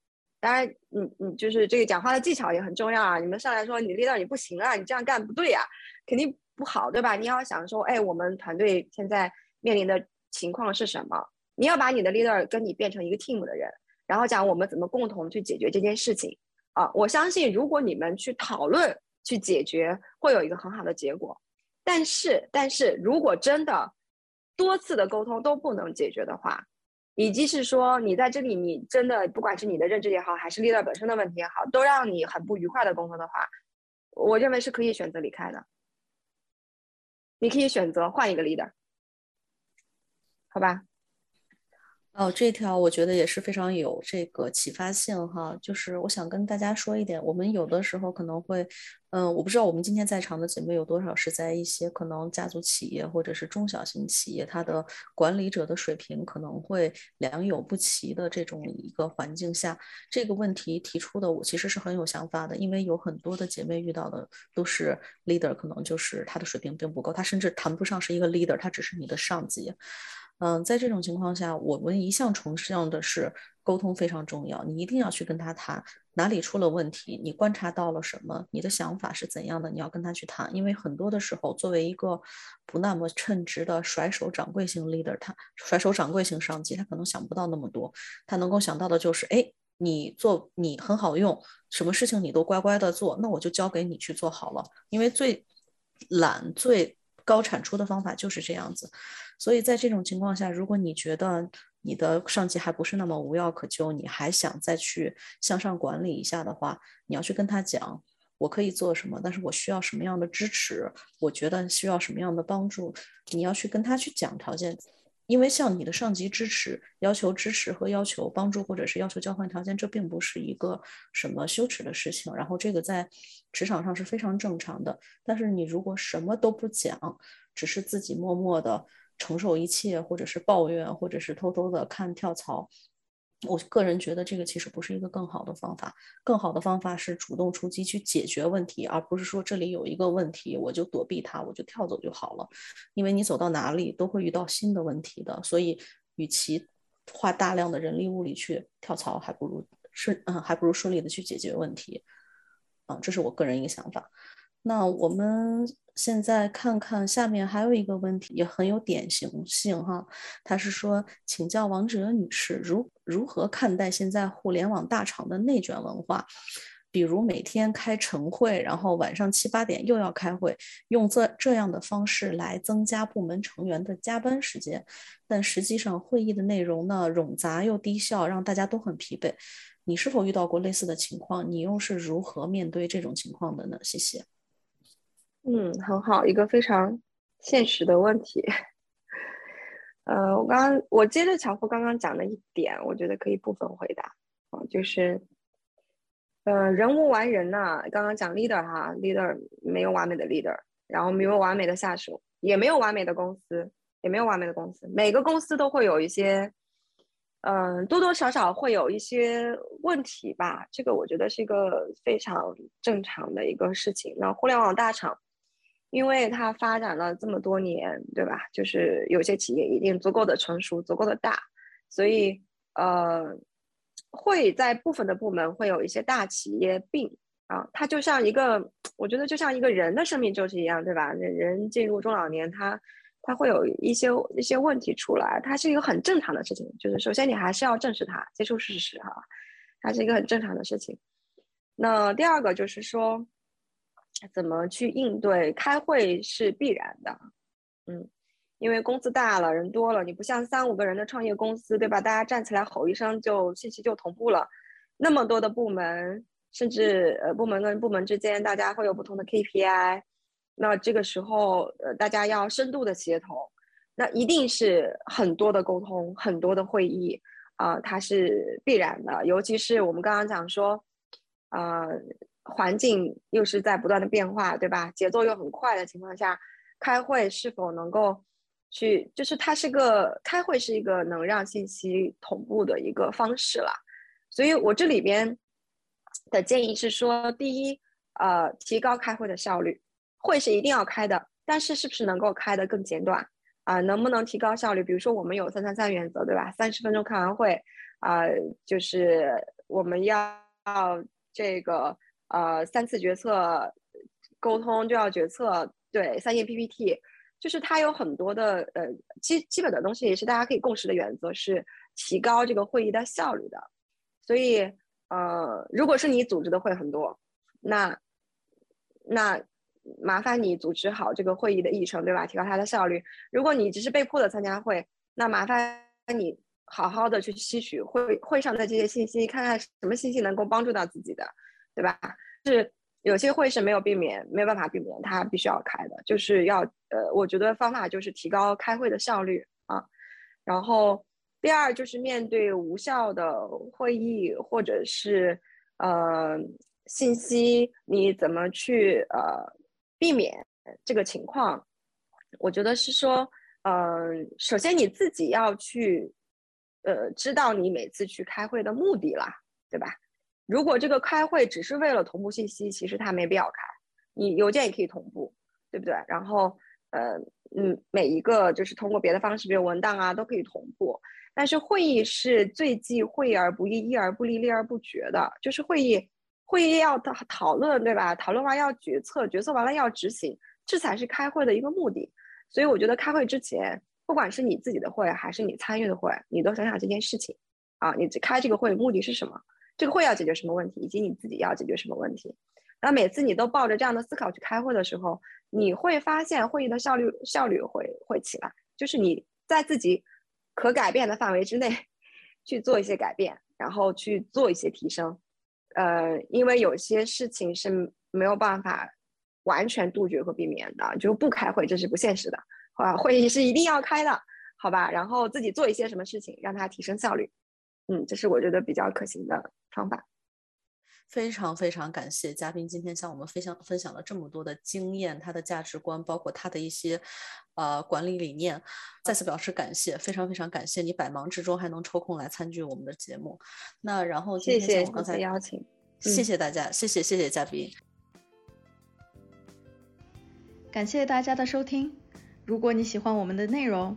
当然，你你就是这个讲话的技巧也很重要啊。你们上来说你 leader 你不行啊，你这样干不对呀，肯定不好，对吧？你要想说，哎，我们团队现在面临的情况是什么？你要把你的 leader 跟你变成一个 team 的人，然后讲我们怎么共同去解决这件事情啊。我相信，如果你们去讨论、去解决，会有一个很好的结果。但是，但是如果真的多次的沟通都不能解决的话，以及是说你在这里，你真的不管是你的认知也好，还是 leader 本身的问题也好，都让你很不愉快的工作的话，我认为是可以选择离开的。你可以选择换一个 leader，好吧？哦，这条我觉得也是非常有这个启发性哈。就是我想跟大家说一点，我们有的时候可能会，嗯，我不知道我们今天在场的姐妹有多少是在一些可能家族企业或者是中小型企业，它的管理者的水平可能会良莠不齐的这种一个环境下，这个问题提出的我其实是很有想法的，因为有很多的姐妹遇到的都是 leader，可能就是他的水平并不够，他甚至谈不上是一个 leader，他只是你的上级。嗯，在这种情况下，我们一向崇尚的是沟通非常重要。你一定要去跟他谈哪里出了问题，你观察到了什么，你的想法是怎样的，你要跟他去谈。因为很多的时候，作为一个不那么称职的甩手掌柜型 leader，他甩手掌柜型上级，他可能想不到那么多，他能够想到的就是，哎，你做你很好用，什么事情你都乖乖的做，那我就交给你去做好了。因为最懒最。高产出的方法就是这样子，所以在这种情况下，如果你觉得你的上级还不是那么无药可救，你还想再去向上管理一下的话，你要去跟他讲，我可以做什么，但是我需要什么样的支持，我觉得需要什么样的帮助，你要去跟他去讲条件。因为向你的上级支持、要求支持和要求帮助，或者是要求交换条件，这并不是一个什么羞耻的事情。然后这个在职场上是非常正常的。但是你如果什么都不讲，只是自己默默的承受一切，或者是抱怨，或者是偷偷的看跳槽。我个人觉得这个其实不是一个更好的方法，更好的方法是主动出击去解决问题，而不是说这里有一个问题我就躲避它，我就跳走就好了。因为你走到哪里都会遇到新的问题的，所以与其花大量的人力物力去跳槽，还不如顺嗯还不如顺利的去解决问题。啊，这是我个人一个想法。那我们。现在看看下面还有一个问题，也很有典型性哈。他是说，请教王哲女士，如如何看待现在互联网大厂的内卷文化？比如每天开晨会，然后晚上七八点又要开会，用这这样的方式来增加部门成员的加班时间，但实际上会议的内容呢冗杂又低效，让大家都很疲惫。你是否遇到过类似的情况？你又是如何面对这种情况的呢？谢谢。嗯，很好，一个非常现实的问题。[laughs] 呃，我刚刚我接着乔夫刚刚讲的一点，我觉得可以部分回答啊，就是，呃，人无完人呐。刚刚讲 leader 哈，leader 没有完美的 leader，然后没有完美的下属，也没有完美的公司，也没有完美的公司。每个公司都会有一些，嗯，多多少少会有一些问题吧。这个我觉得是一个非常正常的一个事情。那互联网大厂。因为它发展了这么多年，对吧？就是有些企业一定足够的成熟、足够的大，所以呃，会在部分的部门会有一些大企业病啊。它就像一个，我觉得就像一个人的生命周期一样，对吧？人进入中老年，他它会有一些一些问题出来，它是一个很正常的事情。就是首先你还是要正视它，接受事实哈，它是一个很正常的事情。那第二个就是说，怎么去应对？开会是必然的，嗯，因为公司大了，人多了，你不像三五个人的创业公司，对吧？大家站起来吼一声，就信息就同步了。那么多的部门，甚至呃部门跟部门之间，大家会有不同的 KPI。那这个时候，呃，大家要深度的协同，那一定是很多的沟通，很多的会议，啊，它是必然的。尤其是我们刚刚讲说，呃，环境又是在不断的变化，对吧？节奏又很快的情况下，开会是否能够去，就是它是个开会是一个能让信息同步的一个方式了。所以我这里边的建议是说，第一，呃，提高开会的效率。会是一定要开的，但是是不是能够开得更简短啊？能不能提高效率？比如说我们有三三三原则，对吧？三十分钟开完会，啊，就是我们要这个呃三次决策沟通就要决策，对，三页 PPT，就是它有很多的呃基基本的东西，也是大家可以共识的原则，是提高这个会议的效率的。所以呃，如果是你组织的会很多，那那。麻烦你组织好这个会议的议程，对吧？提高它的效率。如果你只是被迫的参加会，那麻烦你好好的去吸取会会上的这些信息，看看什么信息能够帮助到自己的，对吧？是有些会是没有避免，没有办法避免，它必须要开的，就是要呃，我觉得方法就是提高开会的效率啊。然后第二就是面对无效的会议或者是呃信息，你怎么去呃。避免这个情况，我觉得是说，嗯，首先你自己要去，呃，知道你每次去开会的目的啦，对吧？如果这个开会只是为了同步信息，其实它没必要开。你邮件也可以同步，对不对？然后，呃，嗯，每一个就是通过别的方式，比如文档啊，都可以同步。但是会议是最忌会而不议，议而不立，立而不决的，就是会议。会议要讨讨论，对吧？讨论完要决策，决策完了要执行，这才是开会的一个目的。所以我觉得开会之前，不管是你自己的会还是你参与的会，你都想想这件事情啊，你开这个会目的是什么？这个会要解决什么问题，以及你自己要解决什么问题？那每次你都抱着这样的思考去开会的时候，你会发现会议的效率效率会会起来，就是你在自己可改变的范围之内去做一些改变，然后去做一些提升。呃，因为有些事情是没有办法完全杜绝和避免的，就不开会这是不现实的，好吧？会议是一定要开的，好吧？然后自己做一些什么事情，让它提升效率，嗯，这是我觉得比较可行的方法。非常非常感谢嘉宾今天向我们分享分享了这么多的经验，他的价值观，包括他的一些呃管理理念，再次表示感谢，非常非常感谢你百忙之中还能抽空来参与我们的节目。那然后谢谢我刚才邀请，谢谢大家，谢谢谢谢嘉宾，感谢大家的收听。如果你喜欢我们的内容，